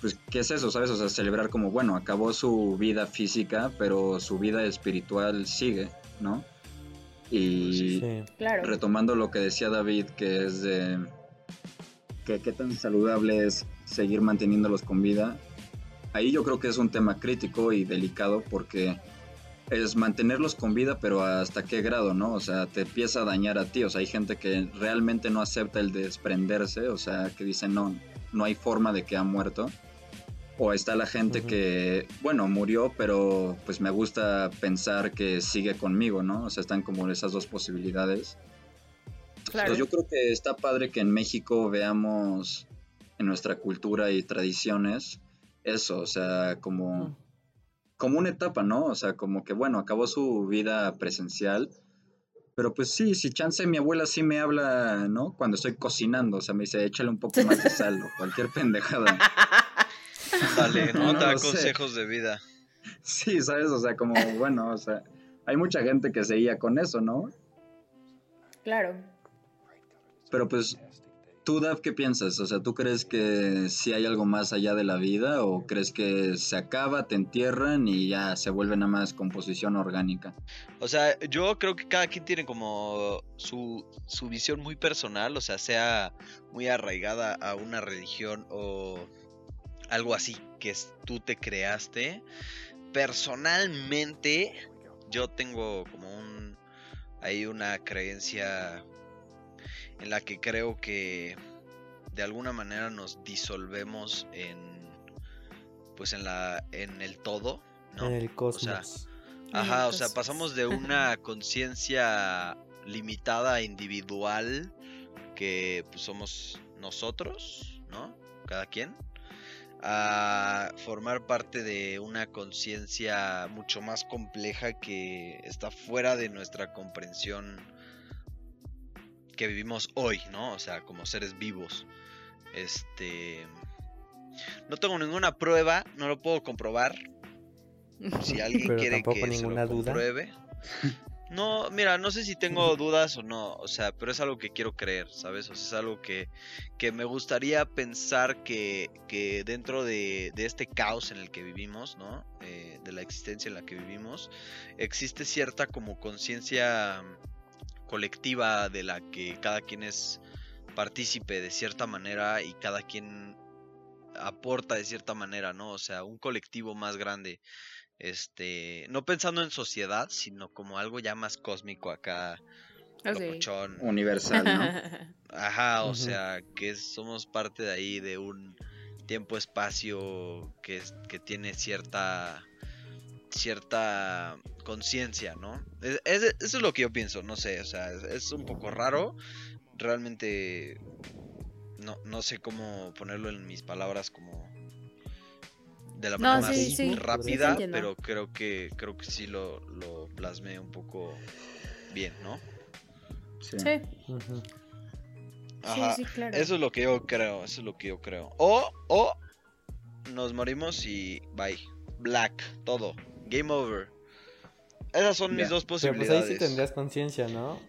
Pues, ¿qué es eso, sabes? O sea, celebrar como, bueno, acabó su vida física, pero su vida espiritual sigue, ¿no? Y Sí. Claro. retomando lo que decía David, que es de que qué tan saludable es seguir manteniéndolos con vida, ahí yo creo que es un tema crítico y delicado porque es mantenerlos con vida, pero hasta qué grado, ¿no? O sea, te empieza a dañar a ti, o sea, hay gente que realmente no acepta el desprenderse, o sea, que dice, no, no hay forma de que ha muerto. O está la gente Ujú. que, bueno, murió, pero pues me gusta pensar que sigue conmigo, ¿no? O sea, están como esas dos posibilidades. Claro. Pues yo creo que está padre que en México veamos en nuestra cultura y tradiciones eso, o sea, como, Mm. como una etapa, ¿no? O sea, como que, bueno, acabó su vida presencial, pero pues sí, si chance mi abuela sí me habla, ¿no? Cuando estoy cocinando, o sea, me dice, échale un poco más de sal o cualquier pendejada. [laughs] Dale, [laughs] ¿no? No Te da sé. consejos de vida. Sí, ¿sabes? O sea, como, bueno, o sea, hay mucha gente que seguía con eso, ¿no? Claro. Pero pues, ¿tú, Dav, qué piensas? O sea, ¿tú crees que sí hay algo más allá de la vida o crees que se acaba, te entierran y ya se vuelve nada más composición orgánica? O sea, yo creo que cada quien tiene como su, su visión muy personal, o sea, sea muy arraigada a una religión o algo así que tú te creaste. Personalmente, yo tengo como un hay una creencia en la que creo que de alguna manera nos disolvemos en pues en la en el todo, ¿no? En el cosmos. Ajá, o sea, pasamos de una [laughs] conciencia limitada, individual, que pues somos nosotros, ¿no? Cada quien, a formar parte de una conciencia mucho más compleja que está fuera de nuestra comprensión que vivimos hoy, ¿no? O sea, como seres vivos. Este... No tengo ninguna prueba, no lo puedo comprobar, si [laughs] alguien Pero quiere que se ninguna lo duda. compruebe. [laughs] No, mira, no sé si tengo dudas o no, o sea, pero es algo que quiero creer, ¿sabes? O sea, es algo que, que me gustaría pensar que, que dentro de, de este caos en el que vivimos, ¿no? Eh, de la existencia en la que vivimos, existe cierta como conciencia colectiva de la que cada quien es partícipe de cierta manera y cada quien aporta de cierta manera, ¿no? O sea, un colectivo más grande este, no pensando en sociedad, sino como algo ya más cósmico acá, Ok. locochón. Universal, ¿no? [laughs] Ajá, o sea, que somos parte de ahí de un tiempo-espacio que, es- que tiene cierta cierta conciencia, ¿no? Es- es- eso es lo que yo pienso, no sé, o sea, es, es un poco raro, realmente no, no sé cómo ponerlo en mis palabras como de la No, manera sí, más sí, sí rápida, pero creo que creo que sí lo, lo plasmé un poco bien, ¿no? Sí. Ajá. sí, sí, claro. Eso es lo que yo creo, eso es lo que yo creo. O, o nos morimos y bye. Black, todo. Game over. Esas son mis dos Pero pues ahí posibilidades. sí tendrías conciencia, ¿no?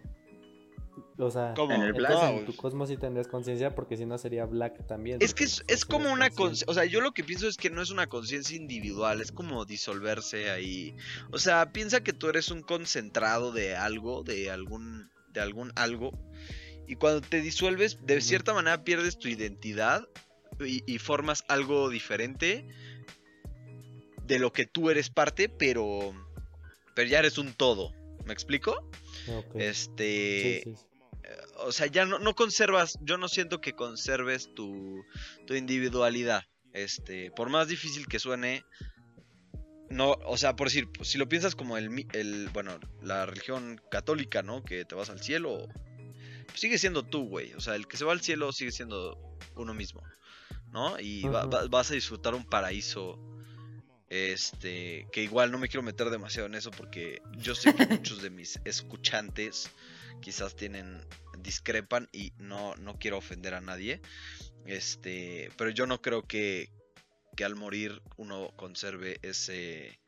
O sea, ¿Cómo? En el entonces Black. en tu cosmos sí tendrías conciencia porque si no sería Black también. Es que es, como una conciencia, o sea, yo lo que pienso es que no es una conciencia individual, es como disolverse ahí. O sea, piensa que tú eres un concentrado de algo, de algún, de algún algo, y cuando te disuelves, de cierta manera pierdes tu identidad y, y formas algo diferente de lo que tú eres parte, pero, pero ya eres un todo. ¿Me explico? Ok. Este, Sí, sí, sí. o sea, ya no, no conservas, yo no siento que conserves tu, tu individualidad. Este, por más difícil que suene, no, o sea, por decir, si lo piensas como el, el, bueno, la religión católica, ¿no? Que te vas al cielo, pues sigue siendo tú, güey. O sea, el que se va al cielo sigue siendo uno mismo, ¿no? Y va- Ujú. va- vas a disfrutar un paraíso. Este, que igual no me quiero meter demasiado en eso porque yo sé que [laughs] muchos de mis escuchantes quizás tienen discrepan y no, no quiero ofender a nadie. Este, pero yo no creo que, que al morir uno conserve ese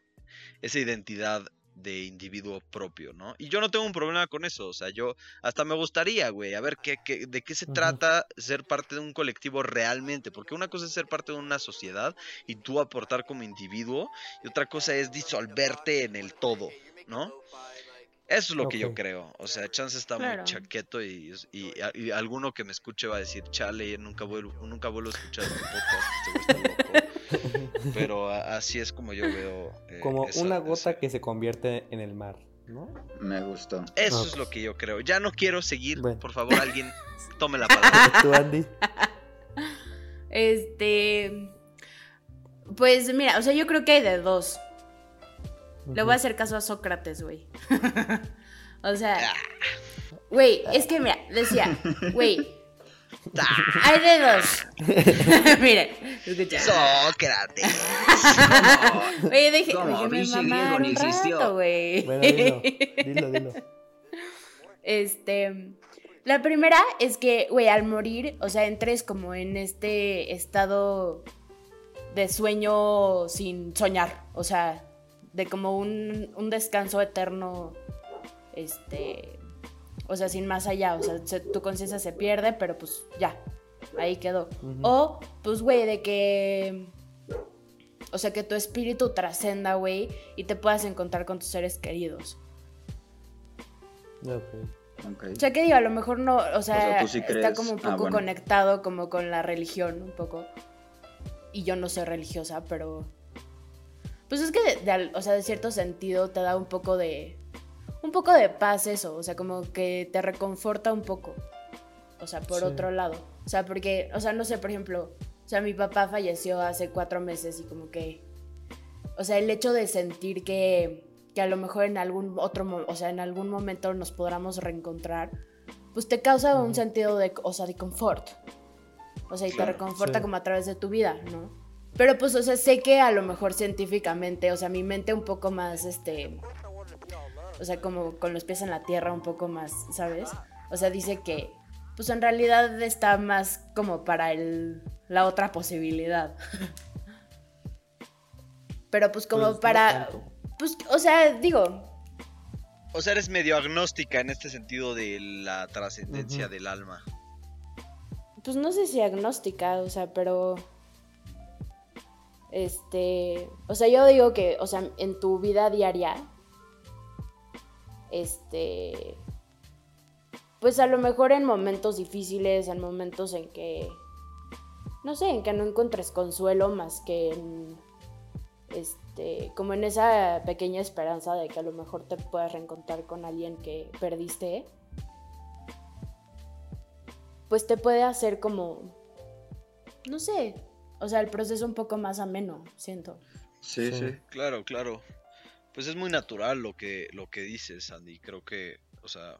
esa identidad de individuo propio, ¿no? Y yo no tengo un problema con eso, o sea, yo hasta me gustaría, güey, a ver qué, qué- de qué se trata ser parte de un colectivo realmente, porque una cosa es ser parte de una sociedad y tú aportar como individuo, y otra cosa es disolverte en el todo, ¿no? Eso es lo que yo creo. O sea, Chance está Claro. muy chaqueto y, y- y alguno que me escuche va a decir, chale, nunca vuelvo, nunca vuelvo a escuchar este podcast, este güey está loco. [laughs] Pero así es como yo veo. eh, Como esa- una gota esa- que se convierte en el mar, ¿no? Me gustó. Eso Ah, es lo que yo creo. Ya no quiero seguir. Bueno. Por favor, alguien [laughs] tome la palabra. ¿Tú, Andy? Este. Pues mira, o sea, yo creo que hay de dos. Le voy a hacer caso a Sócrates, güey. [laughs] o sea, güey, es que mira, decía, güey, hay de dos. [laughs] Miren, escucha. Sócrates. [laughs] Oye, deje, ¿Cómo? déjeme mamar un existió. rato, güey. Bueno, dilo, dilo, dilo. [laughs] Este, la primera es que, güey, al morir, o sea, entres como en este estado de sueño sin soñar, o sea, de como un, un descanso eterno, este, o sea, sin más allá, o sea, se- tu conciencia se pierde, pero pues ya, ahí quedó. O, pues, güey, de que... O sea, que tu espíritu trascenda, güey, y te puedas encontrar con tus seres queridos. Ok. Ok. O sea, que digo, a lo mejor no, o sea, sea, ¿tú sí está crees? como un Ah, poco bueno. conectado como con la religión, un poco. Y yo no soy religiosa, pero... Pues es que, de, de al- o sea, de cierto sentido te da un poco de... Un poco de paz eso, o sea, como que te reconforta un poco. O sea, por Sí. otro lado. O sea, porque, o sea, no sé, por ejemplo, o sea, mi papá falleció hace cuatro meses y como que... O sea, el hecho de sentir que, que a lo mejor en algún otro, o sea, en algún momento nos podamos reencontrar, pues te causa un sentido de, o sea, de confort. O sea, y te reconforta sí. como a través de tu vida, ¿no? Pero pues, o sea, sé que a lo mejor científicamente, o sea, mi mente un poco más, este, o sea, como con los pies en la tierra un poco más, ¿sabes? O sea, dice que, pues en realidad está más como para el, la otra posibilidad. [laughs] Pero pues como Pues, para, pues, o sea, digo, O sea, eres medio agnóstica en este sentido de la trascendencia del alma. pues no sé si agnóstica, o sea, pero este, o sea, yo digo que, o sea, en tu vida diaria este pues a lo mejor en momentos difíciles, en momentos en que no sé, en que no encuentres consuelo más que en este, como en esa pequeña esperanza de que a lo mejor te puedas reencontrar con alguien que perdiste, pues te puede hacer como, no sé, o sea, el proceso un poco más ameno, siento. Sí, Sí. sí. Claro, claro. Pues es muy natural lo que, lo que dices, Andy. Creo que, o sea,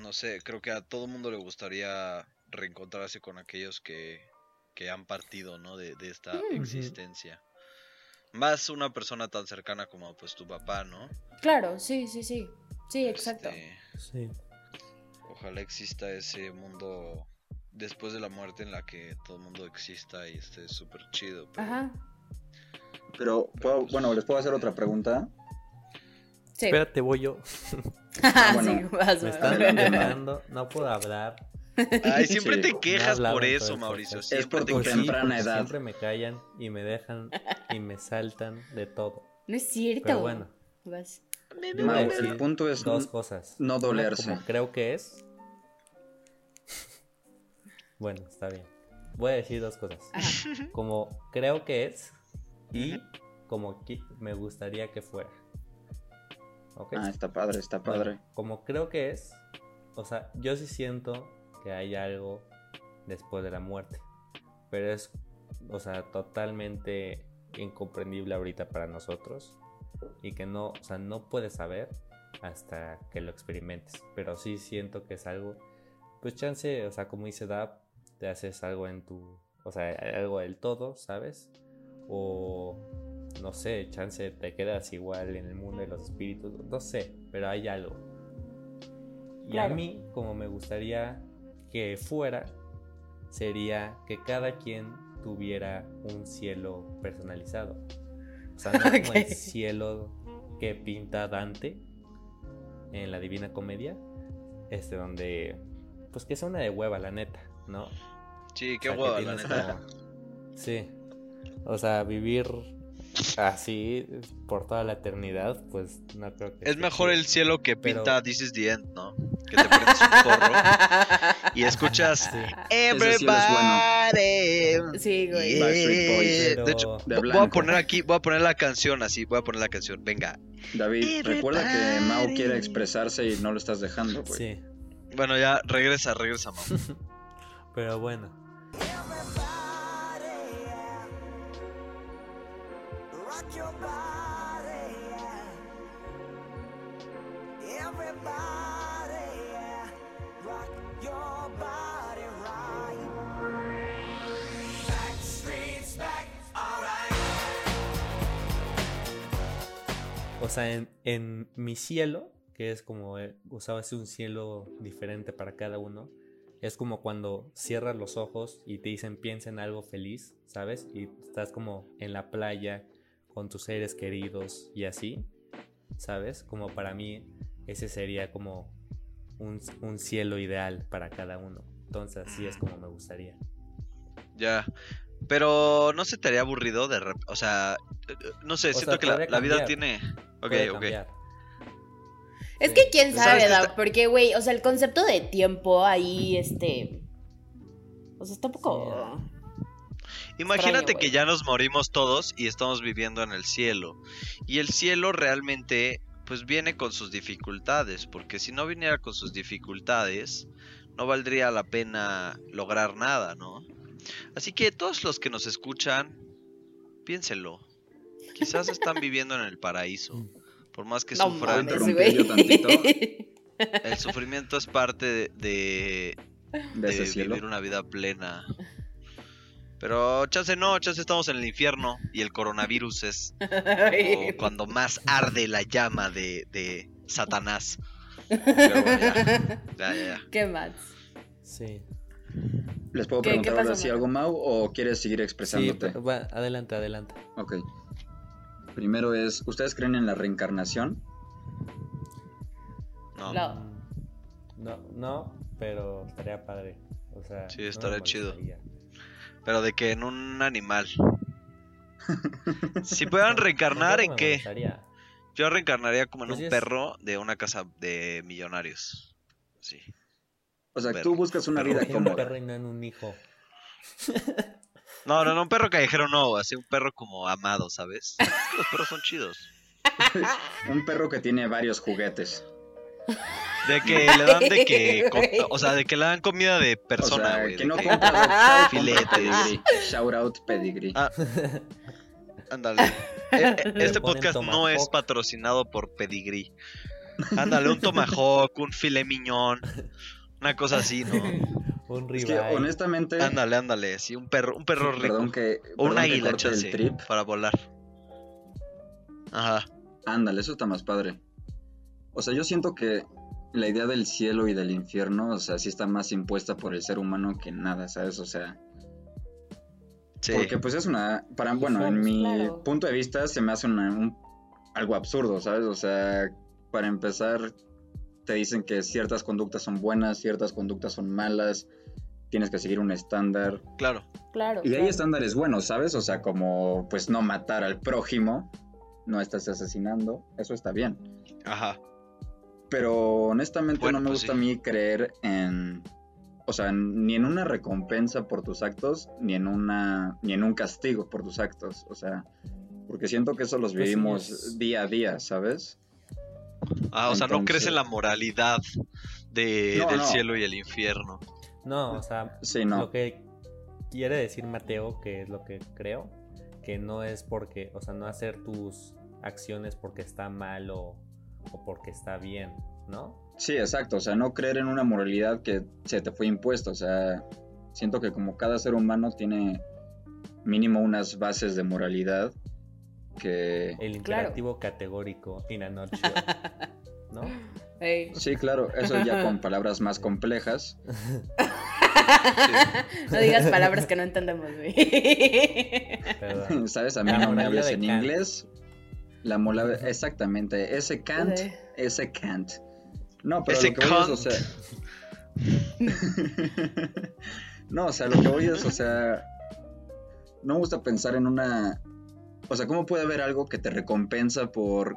no sé, creo que a todo mundo le gustaría reencontrarse con aquellos que, que han partido, ¿no? De, de esta Mm. existencia. Más una persona tan cercana como pues tu papá, ¿no? Claro, sí, sí, sí. Sí, exacto. Este, Sí. ojalá exista ese mundo después de la muerte en la que todo el mundo exista y esté súper chido. pero- Ajá. Pero, ¿puedo- bueno, ¿les puedo hacer otra pregunta? Sí. Espérate, voy yo. [laughs] Ah, sí, bueno. vas, Me están dejando, no puedo hablar. Ay, [laughs] siempre Sí. te quejas por eso, Mauricio. Siempre por te tu sí, temprana edad. Siempre me callan y me dejan y me saltan de todo. No es cierto. Pero bueno, Vas. decir el punto es dos cosas. no dolerse. como creo que es. [laughs] Bueno, está bien. Voy a decir dos cosas. Ajá. Como creo que es y como qui- me gustaría que fuera. ¿Ok? Ah, está padre, está Bueno, padre. como creo que es, o sea, yo sí siento que hay algo después de la muerte, pero es, o sea, totalmente incomprendible ahorita para nosotros y que no, o sea, no puedes saber hasta que lo experimentes, pero sí siento que es algo, pues chance, o sea, como dice Dab, te haces algo en tu, o sea, algo del todo, ¿sabes? O no sé, chance te quedas igual en el mundo de los espíritus, no sé, pero hay algo. Y Claro. a mí, como me gustaría que fuera, sería que cada quien tuviera un cielo personalizado. O sea, [laughs] no como el cielo que pinta Dante en la Divina Comedia, este donde, pues que es una de hueva, la neta, ¿no? Sí, qué O sea, hueva, la neta. como- Sí. O sea, vivir así por toda la eternidad, pues no creo que. Es mejor el cielo que Pero- pinta This is the End, ¿no? Que te prendes un porro y escuchas [laughs] Sí. Everybody. Sí, güey. Pero- De hecho, de voy a poner aquí, voy a poner la canción así, voy a poner la canción. Venga. David, recuerda que Mau Everybody. quiere expresarse y no lo estás dejando, güey. Sí. Bueno, ya regresa, regresa, Mau. [laughs] Pero bueno. O sea, en, en mi cielo, que es como eh, usaba así un cielo diferente para cada uno, es como cuando cierras los ojos y te dicen piensa en algo feliz, ¿sabes? Y estás como en la playa con tus seres queridos y así, ¿sabes? Como para mí ese sería como un, un cielo ideal para cada uno. Entonces así es como me gustaría. Ya. Pero no se te haría aburrido de rep- O sea, no sé, O siento sea, que la, vida tiene. Ok, ok. Es Sí. que quién Pues, ¿sabes sabe, Dab? está- porque, güey, o sea, el concepto de tiempo ahí, este. O sea, está un poco. Imagínate Extraño, que ya nos morimos todos y estamos viviendo en el cielo. Y el cielo realmente, pues viene con sus dificultades, porque si no viniera con sus dificultades, no valdría la pena lograr nada, ¿no? Así que todos los que nos escuchan, piénsenlo. Quizás están viviendo en el paraíso. Por más que no sufran, tantito. el [laughs] sufrimiento es parte de, de, De ese de cielo. vivir una vida plena. Pero chance no, chance estamos en el infierno y el coronavirus es como [laughs] cuando más arde la llama de, de Satanás. [laughs] Pero bueno, ya, ya, ya, ya. ¿Qué más? Sí. ¿Les puedo ¿Qué- qué preguntar ahora pasó, sí Mau? algo, Mau, o quieres seguir Sí, expresándote? va, adelante, adelante. Ok. Primero es, ¿ustedes creen en la reencarnación? No. No. No, no, pero estaría padre. O sea, Sí, no me estaría chido. molestaría. Pero de que en un animal. [laughs] Si puedan reencarnar, Tampoco ¿en me qué? molestaría. Yo reencarnaría como en Pues sí un es- perro de una casa de millonarios. Sí. O sea, Perro. tú buscas una Perro. vida ¿Por qué un perro y no en un hijo? No, no, no, un perro callejero no, así un perro como amado, ¿sabes? [laughs] Los perros son chidos. [laughs] Un perro que tiene varios juguetes. De que le dan de que, o sea, de que le dan comida de O persona, sea, güey. que no que- compra [laughs] Filetes. Pedigree. Shout out Pedigree. Ah, Ándale. Eh, eh, Este podcast no es patrocinado por Pedigree. Ándale, un tomahawk, un filet miñón, una cosa así, ¿no? [laughs] Un es que honestamente, Ándale, ándale, sí, un perro, un perro rico. perdón que, o un águila, chance, trip. para volar. Ajá. Ándale, eso está más padre. O sea, yo siento que la idea del cielo y del infierno, o sea, sí está más impuesta por el ser humano que nada, ¿sabes? O sea, Sí. Porque pues es una, para, bueno, en mi claro. punto de vista se me hace una- un- algo absurdo, ¿sabes? O sea, para empezar, te dicen que ciertas conductas son buenas, ciertas conductas son malas, tienes que seguir un estándar. Claro. Claro. Y hay estándares buenos, ¿sabes? O sea, como pues no matar al prójimo, no estás asesinando, eso está bien. Ajá. Pero honestamente Bueno, no me pues gusta sí. a mí creer en, o sea, ni en una recompensa por tus actos, ni en una, ni en un castigo por tus actos, o sea, porque siento que eso los sí, vivimos es- día a día, ¿sabes? Ah, o sea, no crees en la moralidad de, No, del no. cielo y el infierno. No, o sea, Sí, no. lo que quiere decir Mateo, que es lo que creo, que no es porque, o sea, no hacer tus acciones porque está mal o, o porque está bien, ¿no? Sí, exacto, o sea, no creer en una moralidad que se te fue impuesta, o sea, siento que como cada ser humano tiene mínimo unas bases de moralidad que... El imperativo categórico in a nutshell, [laughs] ¿no? Sí, claro, eso ya con palabras más complejas. [laughs] No digas palabras que no entendemos, güey. ¿Sabes? A mí La no me hables en Kant. inglés. La mola... Exactamente, ese Kant, Sí. ese Kant. No, pero Ese lo que voy es, o sea... [laughs] no, o sea, lo que voy es, o sea... No me gusta pensar en una... O sea, ¿cómo puede haber algo que te recompensa por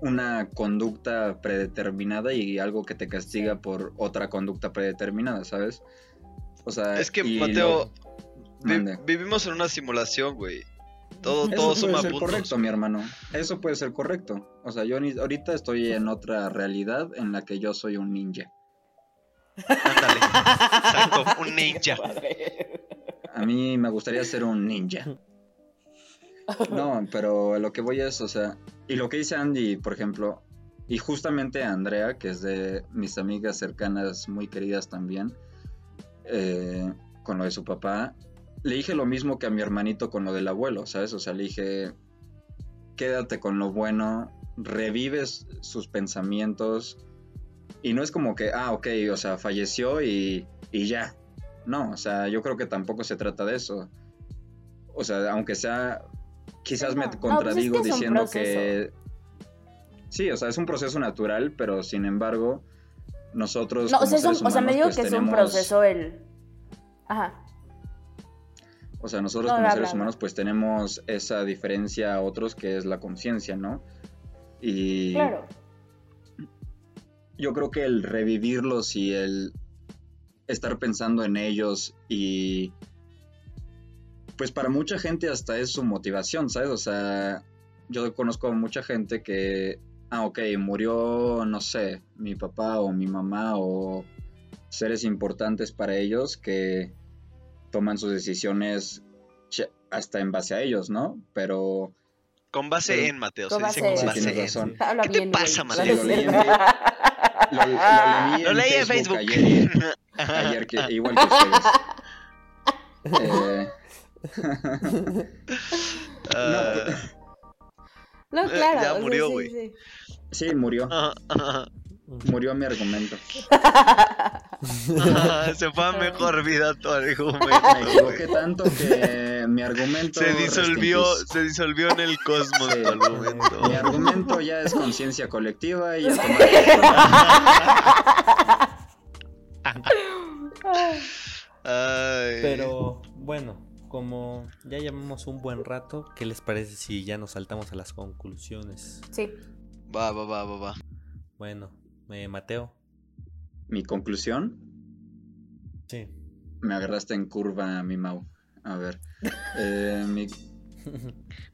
una conducta predeterminada y algo que te castiga por otra conducta predeterminada, ¿sabes? O sea, Es que, Mateo, lo- Vi- Mande. vivimos en una simulación, güey. Todo, Eso todo puede suma ser puntos. correcto, mi hermano. Eso puede ser correcto. O sea, yo ni- ahorita estoy en otra realidad en la que yo soy un ninja. Ándale. Exacto, un [laughs] ninja. A mí me gustaría ser un ninja. No, pero lo que voy es, o sea, y lo que dice Andy, por ejemplo, y justamente Andrea, que es de mis amigas cercanas, muy queridas también, eh, con lo de su papá, le dije lo mismo que a mi hermanito con lo del abuelo, ¿sabes? O sea, le dije, quédate con lo bueno, revives sus pensamientos, y no es como que, ah, ok, o sea, falleció y, y ya. No, o sea, yo creo que tampoco se trata de eso. O sea, aunque sea, quizás me. No, contradigo pues es que es un diciendo que... Sí, o sea, es un proceso natural, pero sin embargo, nosotros... No, o sea, es un- seres o sea, me humanos, digo pues, que es un proceso el. Ajá. O sea, nosotros No, como seres humanos pues tenemos esa diferencia a otros que es la conciencia, ¿no? Y Claro. yo creo que el revivirlos y el estar pensando en ellos y pues para mucha gente hasta es su motivación, ¿sabes? O sea, yo conozco a mucha gente que, ah, ok, murió, no sé, mi papá o mi mamá o seres importantes para ellos que toman sus decisiones hasta en base a ellos, ¿no? Pero Con base Pero- en, Mateo. Con Se dice base con en. base Sí, en. razón. ¿Qué te pasa. Mateo? Sí, lo leí en, [laughs] lo, lo leí Lo en leí en Facebook, Facebook. ayer, [laughs] ayer que, igual que ustedes. Eh, [laughs] Ah, No, Eh, claro. ya o sea, murió, sí, güey. sí. sí, murió. ajá, ajá, Murió mi argumento. Se fue a mejor vida tu Me argumento. equivoqué güey. tanto que mi argumento. Se disolvió, se disolvió en el cosmos Sí. tu argumento. Mi argumento ya es conciencia colectiva y ya Ay. Pero bueno, como ya llevamos un buen rato, ¿qué les parece si ya nos saltamos a las conclusiones? Sí. Va, va, va, va, va. Bueno, eh, Mateo. Mi conclusión, Sí. me agarraste en curva, mi Mau. A ver. [laughs] eh, mi-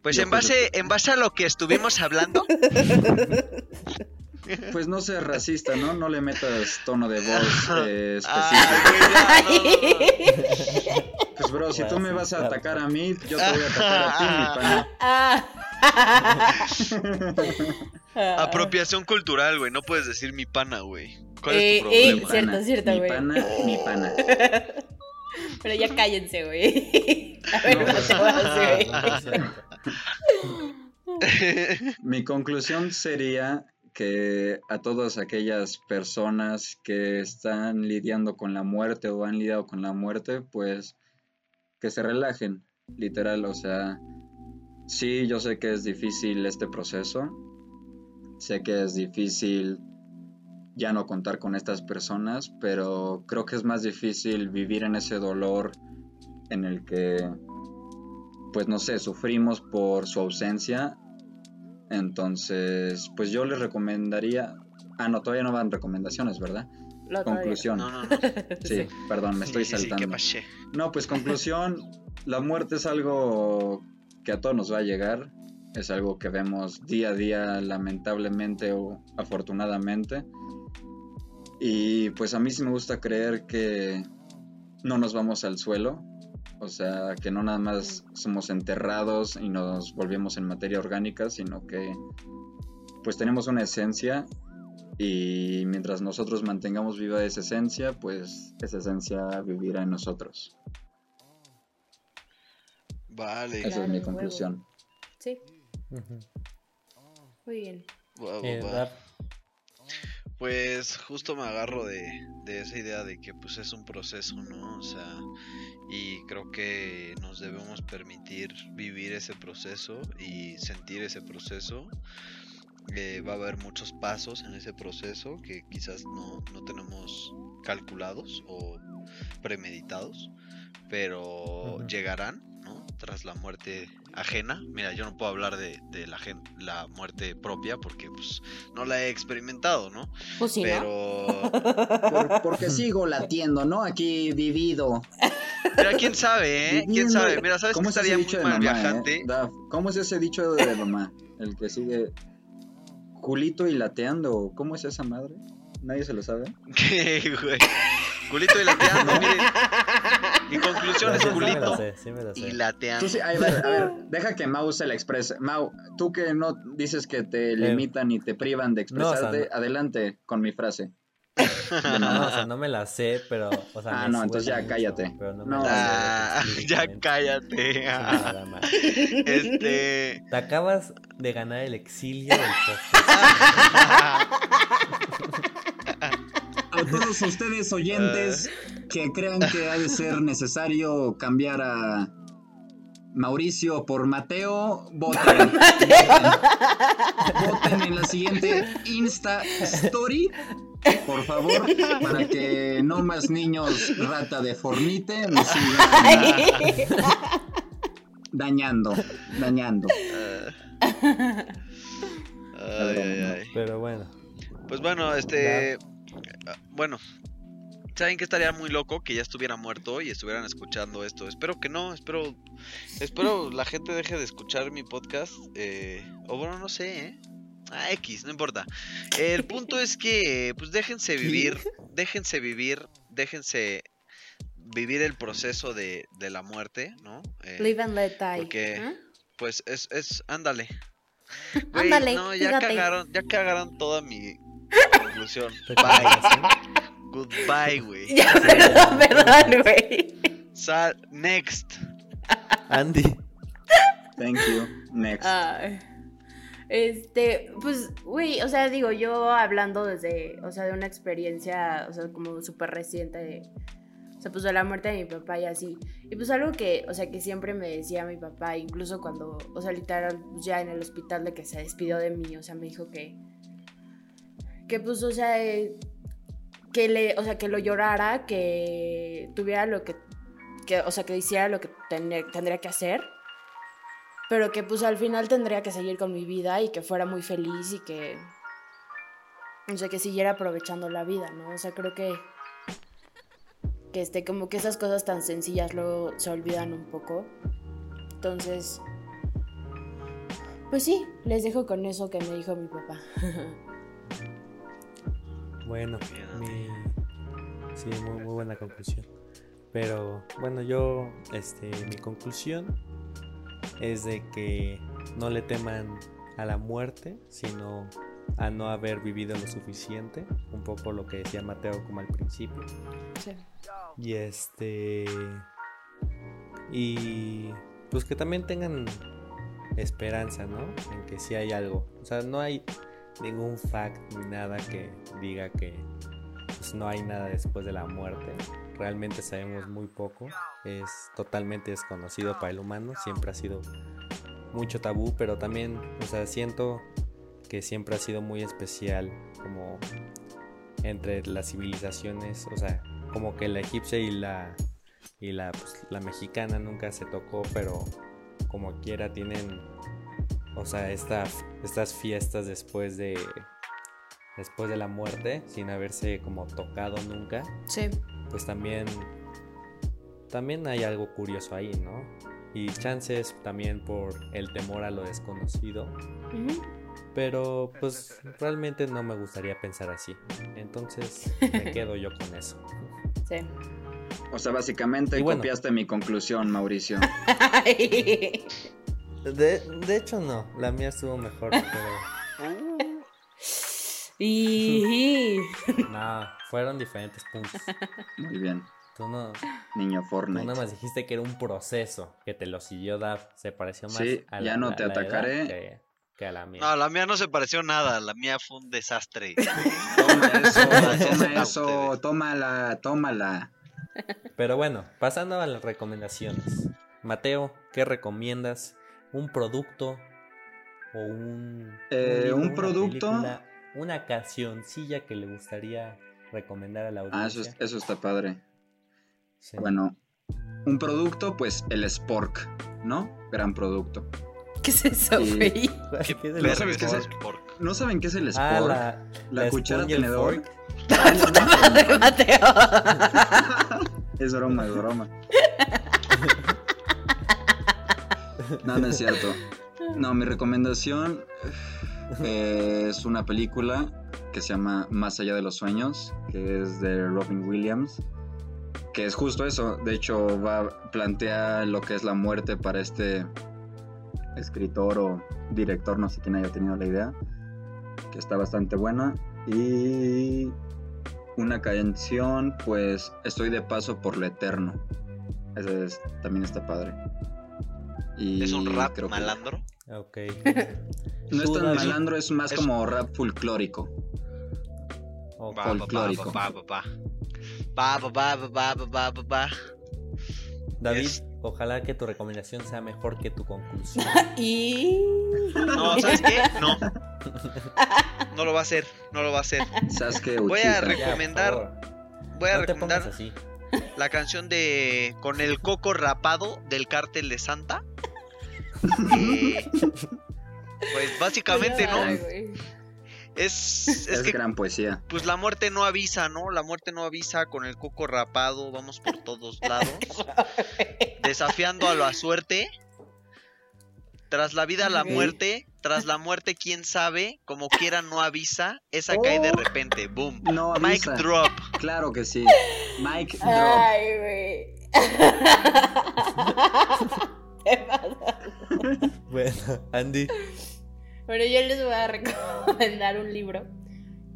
Pues en base, en base a lo que estuvimos hablando, [laughs] pues no seas racista, ¿no? No le metas tono de voz [laughs] eh, Ay, específico. no, no, no. Pues bro, si tú me vas a atacar a mí, yo te voy a atacar a ti, mi pana. Ah. [laughs] Apropiación cultural, güey. No puedes decir mi pana, güey. ¿Cuál Eh, es tu eh, problema? cierto, cierto, mi güey. pana, mi pana. [laughs] Pero ya cállense, güey. [laughs] A ver, No, no, te vas, güey. No, no es cierto. Mi conclusión sería que a todas aquellas personas que están lidiando con la muerte o han lidiado con la muerte, pues que se relajen, literal, o sea, sí, yo sé que es difícil este proceso, sé que es difícil ya no contar con estas personas, pero creo que es más difícil vivir en ese dolor en el que, pues no sé, sufrimos por su ausencia. Entonces, pues yo les recomendaría... Ah, no, todavía no van recomendaciones, ¿verdad? Conclusión. No, no, no. [laughs] Sí, perdón, me estoy Sí, sí, sí, ¿qué saltando. No, pues conclusión, [laughs] la muerte es algo que a todos nos va a llegar, es algo que vemos día a día lamentablemente o afortunadamente. Y pues a mí sí me gusta creer que no nos vamos al suelo, o sea, que no nada más somos enterrados y nos volvemos en materia orgánica, sino que pues tenemos una esencia y mientras nosotros mantengamos viva esa esencia, pues esa esencia vivirá en nosotros. Vale. Esa es mi huevo. conclusión. Sí, muy bien. Va, Eh, Pues justo me agarro de, de esa idea de que pues es un proceso, ¿no? O sea, y creo que nos debemos permitir vivir ese proceso y sentir ese proceso. Eh, va a haber muchos pasos en ese proceso que quizás no, no tenemos calculados o premeditados, pero llegarán, ¿no? Tras la muerte ajena. Mira, yo no puedo hablar de, de la, gen- la muerte propia porque pues no la he experimentado, ¿no? Pues sí, ¿no? Pero, Por- porque [laughs] sigo latiendo, ¿no? Aquí vivido. mira, quién sabe, ¿eh? ¿Quién sabe? Mira, ¿sabes ¿Cómo es ese estaría muy dicho de mal mamá, viajante? eh? Daf, ¿Cómo es ese dicho de mamá? El que sigue culito y lateando. ¿Cómo es esa madre? ¿Nadie se lo sabe? ¿Qué, güey? Culito y lateando, [laughs] miren. Mi conclusión es sí, sí culito sé, sí sé. y lateando. Tú sí, a ver, a ver, deja que Mau se la exprese. Mau, tú que no dices que te limitan y te privan de Eh, no, o sea, expresarte, no. adelante con mi frase. No, o sea, [laughs] no me la sé, pero. O sea, Ah, no, entonces ya mucho, cállate. pero no, No. me la sé Ah, ya cállate. Sí, nada más. Este. Te acabas de ganar el exilio del. [laughs] A todos ustedes oyentes que crean que ha de ser necesario cambiar a Mauricio por Mateo, voten. voten en la siguiente Insta Story, por favor, para que no más niños rata de fornite me sigan [laughs] dañando, dañando. ah. Ay, ay, ay. Pero bueno. Pues bueno, este. Bueno. ¿Saben que estaría muy loco que ya estuviera muerto y estuvieran escuchando esto? Espero que no, espero. Espero la gente deje de escuchar mi podcast. eh, o bueno, no sé, ¿eh? Ah, X, no importa. El punto es que, pues déjense vivir, déjense vivir, déjense vivir el proceso de, de la muerte, ¿no? Eh, Live and let die. porque- ¿eh? pues es, es, ándale. [laughs] Ándale, no, ya fíjate. cagaron, ya cagaron toda mi conclusión. Bye. Goodbye, [laughs] güey. Ya, perdón, perdón, güey. Sal, next. Andy. Thank you. Next. Este, pues, güey, o sea, digo, yo hablando desde, o sea, de una experiencia, o sea, como súper reciente, de, o sea, pues de la muerte de mi papá y así. Y pues algo que, o sea, que siempre me decía mi papá, incluso cuando, o sea, literal, pues, ya en el hospital de que se despidió de mí, o sea, me dijo que, que pues, o sea, eh, que le, o sea, que lo llorara, que tuviera lo que, o sea, que hiciera lo que tendría que hacer pero que pues al final tendría que seguir con mi vida y que fuera muy feliz y que, o sea, que siguiera aprovechando la vida, ¿no? O sea, creo que, que este, como que esas cosas tan sencillas luego se olvidan un poco. Entonces, pues sí, les dejo con eso que me dijo mi papá. [laughs] Bueno, mi... sí, muy, muy buena conclusión. Pero bueno, yo, este, mi conclusión es de que no le teman a la muerte, sino a no haber vivido lo suficiente. Un poco lo que decía Mateo como al principio. Sí. Y este. Y. Pues que también tengan esperanza, ¿no? En que sí hay algo. O sea, no hay ningún fact ni nada que diga que pues, no hay nada después de la muerte. Realmente sabemos muy poco. es totalmente desconocido para el humano, siempre ha sido mucho tabú, pero también, o sea, siento que siempre ha sido muy especial como entre las civilizaciones, o sea, como que la egipcia y la y la, pues, la mexicana nunca se tocó, pero como quiera tienen, o sea, estas estas fiestas después de después de la muerte, sin haberse como tocado nunca, Sí. pues también también hay algo curioso ahí, ¿no? Y chances también por el temor a lo desconocido, pero pues realmente no me gustaría pensar así. Entonces me [laughs] quedo yo con eso. Sí. O sea, básicamente Y bueno. copiaste mi conclusión, Mauricio. [laughs] De, de hecho no, la mía estuvo mejor, [laughs] pero y... [laughs] no, fueron diferentes puntos. Muy bien, Tú no, niño tú Fortnite. nada más dijiste que era un proceso que te lo siguió Daf, se pareció más Sí, a ya no te atacaré. que, que a la mía. No, la mía no se pareció nada, la mía fue un desastre. [laughs] Toma eso, toma eso, tómala, tómala. Pero bueno, pasando a las recomendaciones. Mateo, ¿qué recomiendas? ¿Un producto o un, Eh, libro, un una producto. película, una cancioncilla que le gustaría recomendar a la audiencia? Ah, eso, es- eso está padre. Sí. Bueno, un producto, pues el Spork, ¿no? Gran producto. ¿Qué es eso, Y- güey? ¿Qué es el ¿No sabes qué es el-. ¿No saben qué es el Spork? Ah, la, la, cuchara tenedor. Madre, Mateo. Es broma, es broma. No, no es cierto. No, mi recomendación eh, es una película que se llama Más allá de los sueños, que es de Robin Williams, que es justo eso. De hecho, va plantea lo que es la muerte para este escritor o director, no sé quién haya tenido la idea, que está bastante buena. Y una canción, pues estoy de paso por lo eterno. Ese es- también está padre. Es un rap malandro. Ok. [laughs] no es tan malandro, es más como rap folclórico. Oh, va, folclórico. Va, va, va, David, ojalá que tu recomendación sea mejor que tu conclusión. [laughs] y... No, ¿sabes qué? No. No lo va a hacer, no lo va a hacer. sabes qué Voy a recomendar... Voy a recomendar la canción de Con el coco rapado del cártel de Santa. [laughs] Eh, pues básicamente, ¿no? Es, es Es que gran poesía. pues la muerte no avisa, ¿no? La muerte no avisa con el coco rapado, vamos por todos lados. [laughs] Desafiando a la suerte. Tras la vida, la muerte. Tras la muerte, quién sabe. Como quiera, no avisa. Esa cae de Oh. repente. Boom. No avisa. drop. Claro que sí. Mike Drop. Ay, güey. [laughs] Bueno, Andy. Bueno, yo les voy a recomendar un libro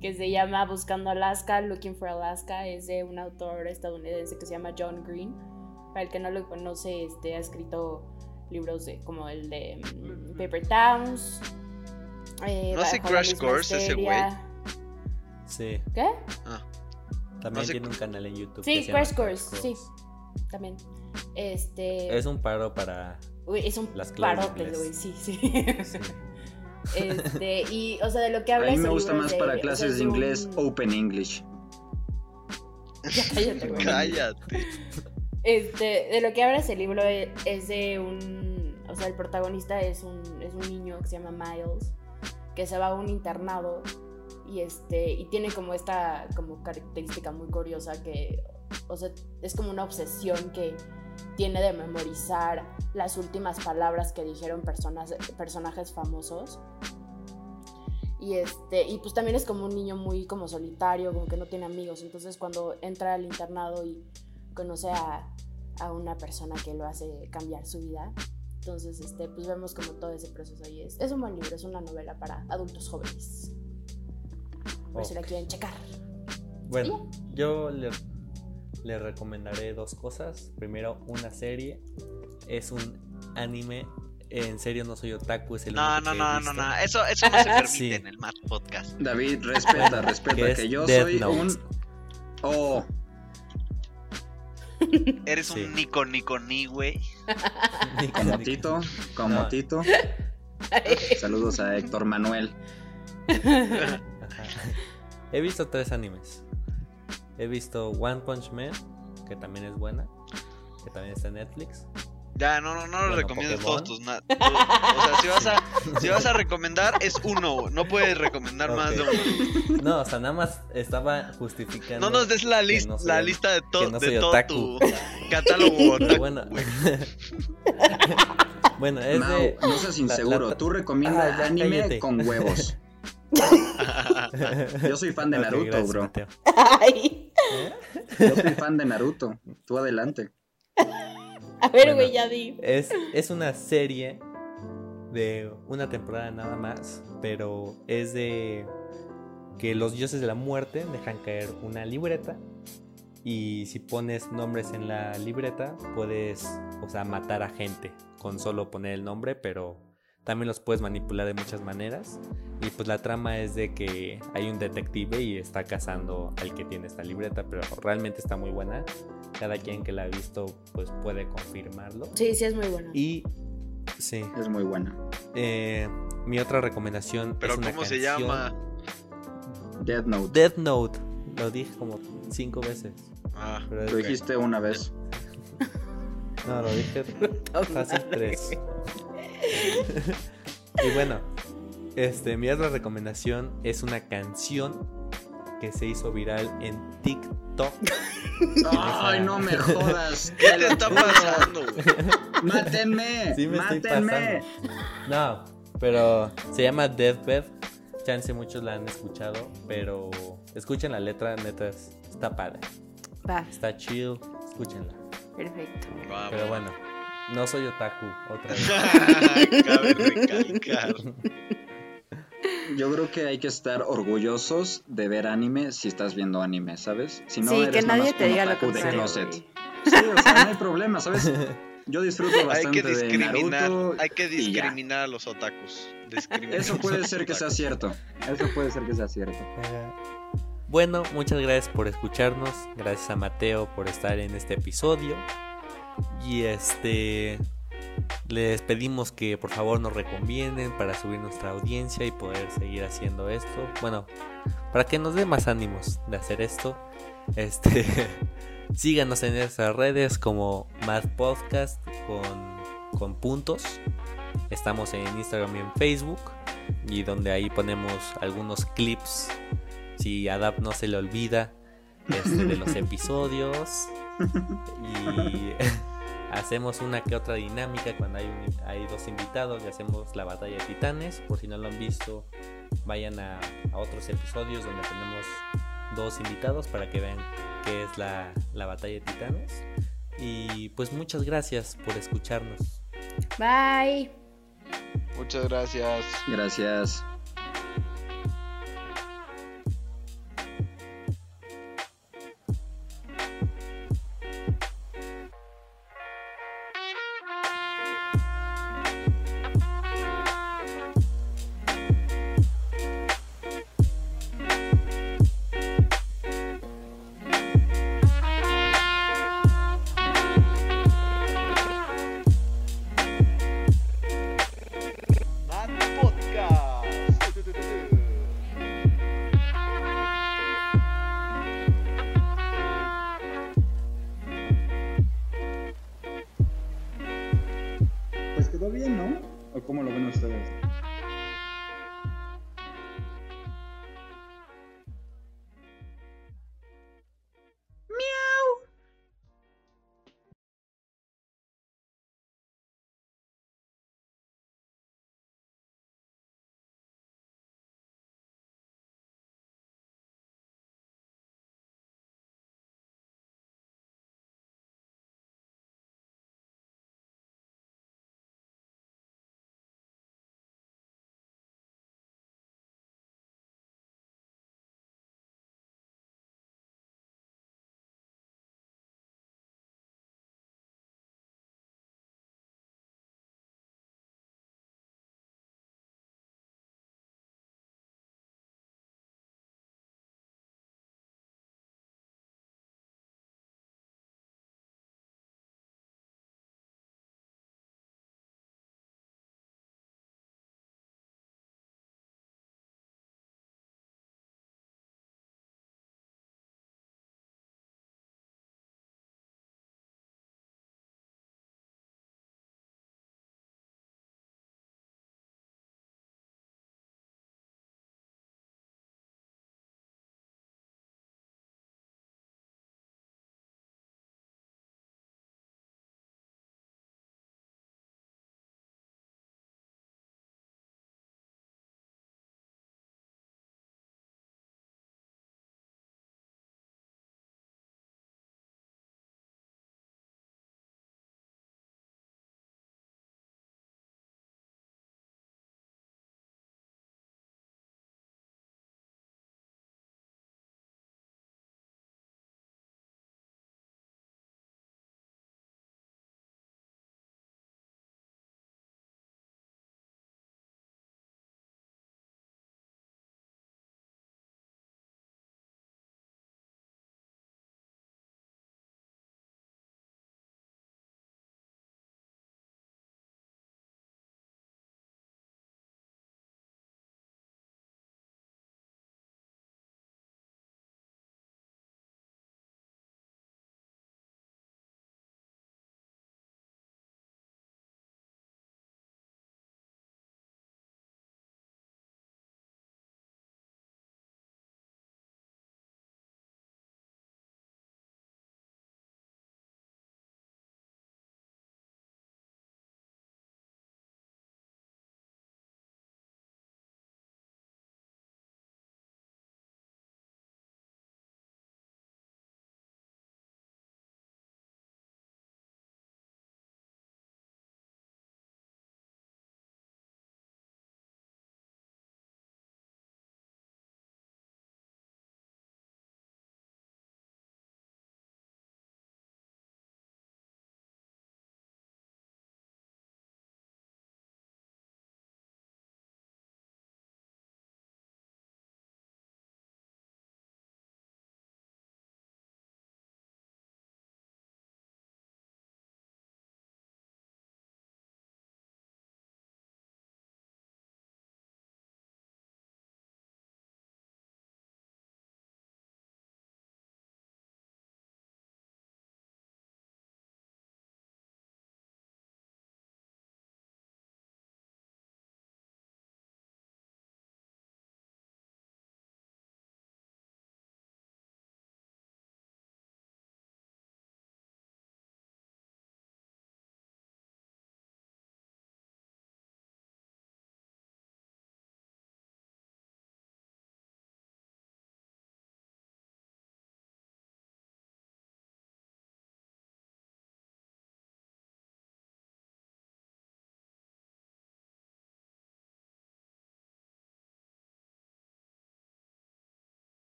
que se llama Buscando Alaska, Looking for Alaska. Es de un autor estadounidense que se llama John Green. Para el que no lo conoce, este, ha escrito libros de, como el de mm, Paper Towns. eh, ¿No hace Crash Course ese histeria. Sí, ¿Qué? también No sé- tiene un canal en YouTube. Sí, que Crash Course, sí. También. Este. Es un paro para. Uy, es un Las parote, güey, sí, sí. sí. [laughs] Este, y, o sea, de lo que A habla mí me gusta más de- para o sea, clases es de inglés un- Open English. Ya cállate, güey. Cállate. Este, de lo que habla ese libro e- es de un, o sea, el protagonista es un, es un niño que se llama Miles, que se va a un internado y este, y tiene como esta, como característica muy curiosa que, o sea, es como una obsesión que tiene de memorizar las últimas palabras que dijeron personas, personajes famosos. Y este, y pues también es como un niño muy como solitario, como que no tiene amigos. Entonces cuando entra al internado y conoce a, a una persona que lo hace cambiar su vida. Entonces, este, pues vemos como todo ese proceso ahí es. Es un buen libro, es una novela para adultos jóvenes. Por si la quieren checar. Bueno, yo le, le recomendaré dos cosas. Primero, una serie. Es un anime. En serio, no soy otaku, es el No, único no, que no, no, visto. no. Eso, eso no se [laughs] permite Sí. en el Mad Podcast. David, respeta, respeta Que que, yo Death soy Note. un. Oh, Eres Sí. un Nico Nico Ni, güey. [laughs] Como Tito, como No. Tito. [laughs] Saludos a Héctor Manuel. [laughs] He visto tres animes. He visto One Punch Man, que también es buena, que también está en Netflix. Ya, no, no, no lo Bueno, Pokémon. todos tus na- tu- O sea, si vas a, [laughs] si vas a recomendar, es uno. No puedes recomendar más de uno. No, o sea, nada más estaba justificando. No nos des la, que lis- no soy la lista de, to- que no de soy todo otaku. tu [laughs] catálogo otaku, bueno. [laughs] bueno, es Mau, de. no seas inseguro. la- Tú recomienda Ah, anime cállate. con huevos. Yo soy fan de Naruto, gracias, bro. Ay. Yo soy fan de Naruto. Tú adelante. [laughs] A ver, Bueno. güey, ya di. Es, es una serie de una temporada nada más, pero es de que los dioses de la muerte dejan caer una libreta y si pones nombres en la libreta puedes, o sea, matar a gente con solo poner el nombre, pero también los puedes manipular de muchas maneras y pues la trama es de que hay un detective y está cazando al que tiene esta libreta, pero realmente está muy buena. Cada quien que la ha visto pues puede confirmarlo. Sí, sí, es muy bueno. Y sí, Es muy buena. eh, mi otra recomendación Pero es una ¿cómo se llama? Death Note. Death Note. Lo dije como cinco veces. Ah, pero es- Lo dijiste una vez. [laughs] No, lo dije [laughs] fácil tres. [laughs] y bueno, este, mi otra recomendación es una canción que se hizo viral en TikTok. [laughs] Ay, no me jodas. [laughs] ¿Qué te está pasando, güey? Mátenme. Sí me estoy mátenme. No, pero se llama Deathbed. Chance muchos la han escuchado, pero escuchen la letra, neta, es- está padre. Va, Está chill, escúchenla. perfecto. Vamos. Pero bueno, no soy otaku, otra vez. [laughs] Cabe recalcar. Yo creo que hay que estar orgullosos de ver anime si estás viendo anime, ¿sabes? Si no sí, eres que nadie te un diga lo otaku de closet. Sí, o sea, no hay problema, ¿sabes? [laughs] Yo disfruto Hay bastante que de discriminar, Naruto. hay que discriminar a los otakus. Discriminar Eso a los puede ser que sea cierto. Eso puede ser que sea cierto. Bueno, muchas gracias por escucharnos. Gracias a Mateo por estar en este episodio. Y este. Les pedimos que por favor nos recomienden para subir nuestra audiencia y poder seguir haciendo esto. Bueno, para que nos dé más ánimos de hacer esto. Este. [laughs] síganos en nuestras redes como Mad Podcast con, con puntos. Estamos en Instagram y en Facebook. Y donde ahí ponemos algunos clips si a Adap no se le olvida este, de los [laughs] episodios y [laughs] hacemos una que otra dinámica cuando hay, un- hay dos invitados y hacemos la batalla de titanes por si no lo han visto vayan a, a otros episodios donde tenemos dos invitados para que vean qué es la, la batalla de titanes y pues muchas gracias por escucharnos Bye. Muchas gracias. Gracias.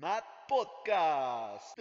Mad Podcast.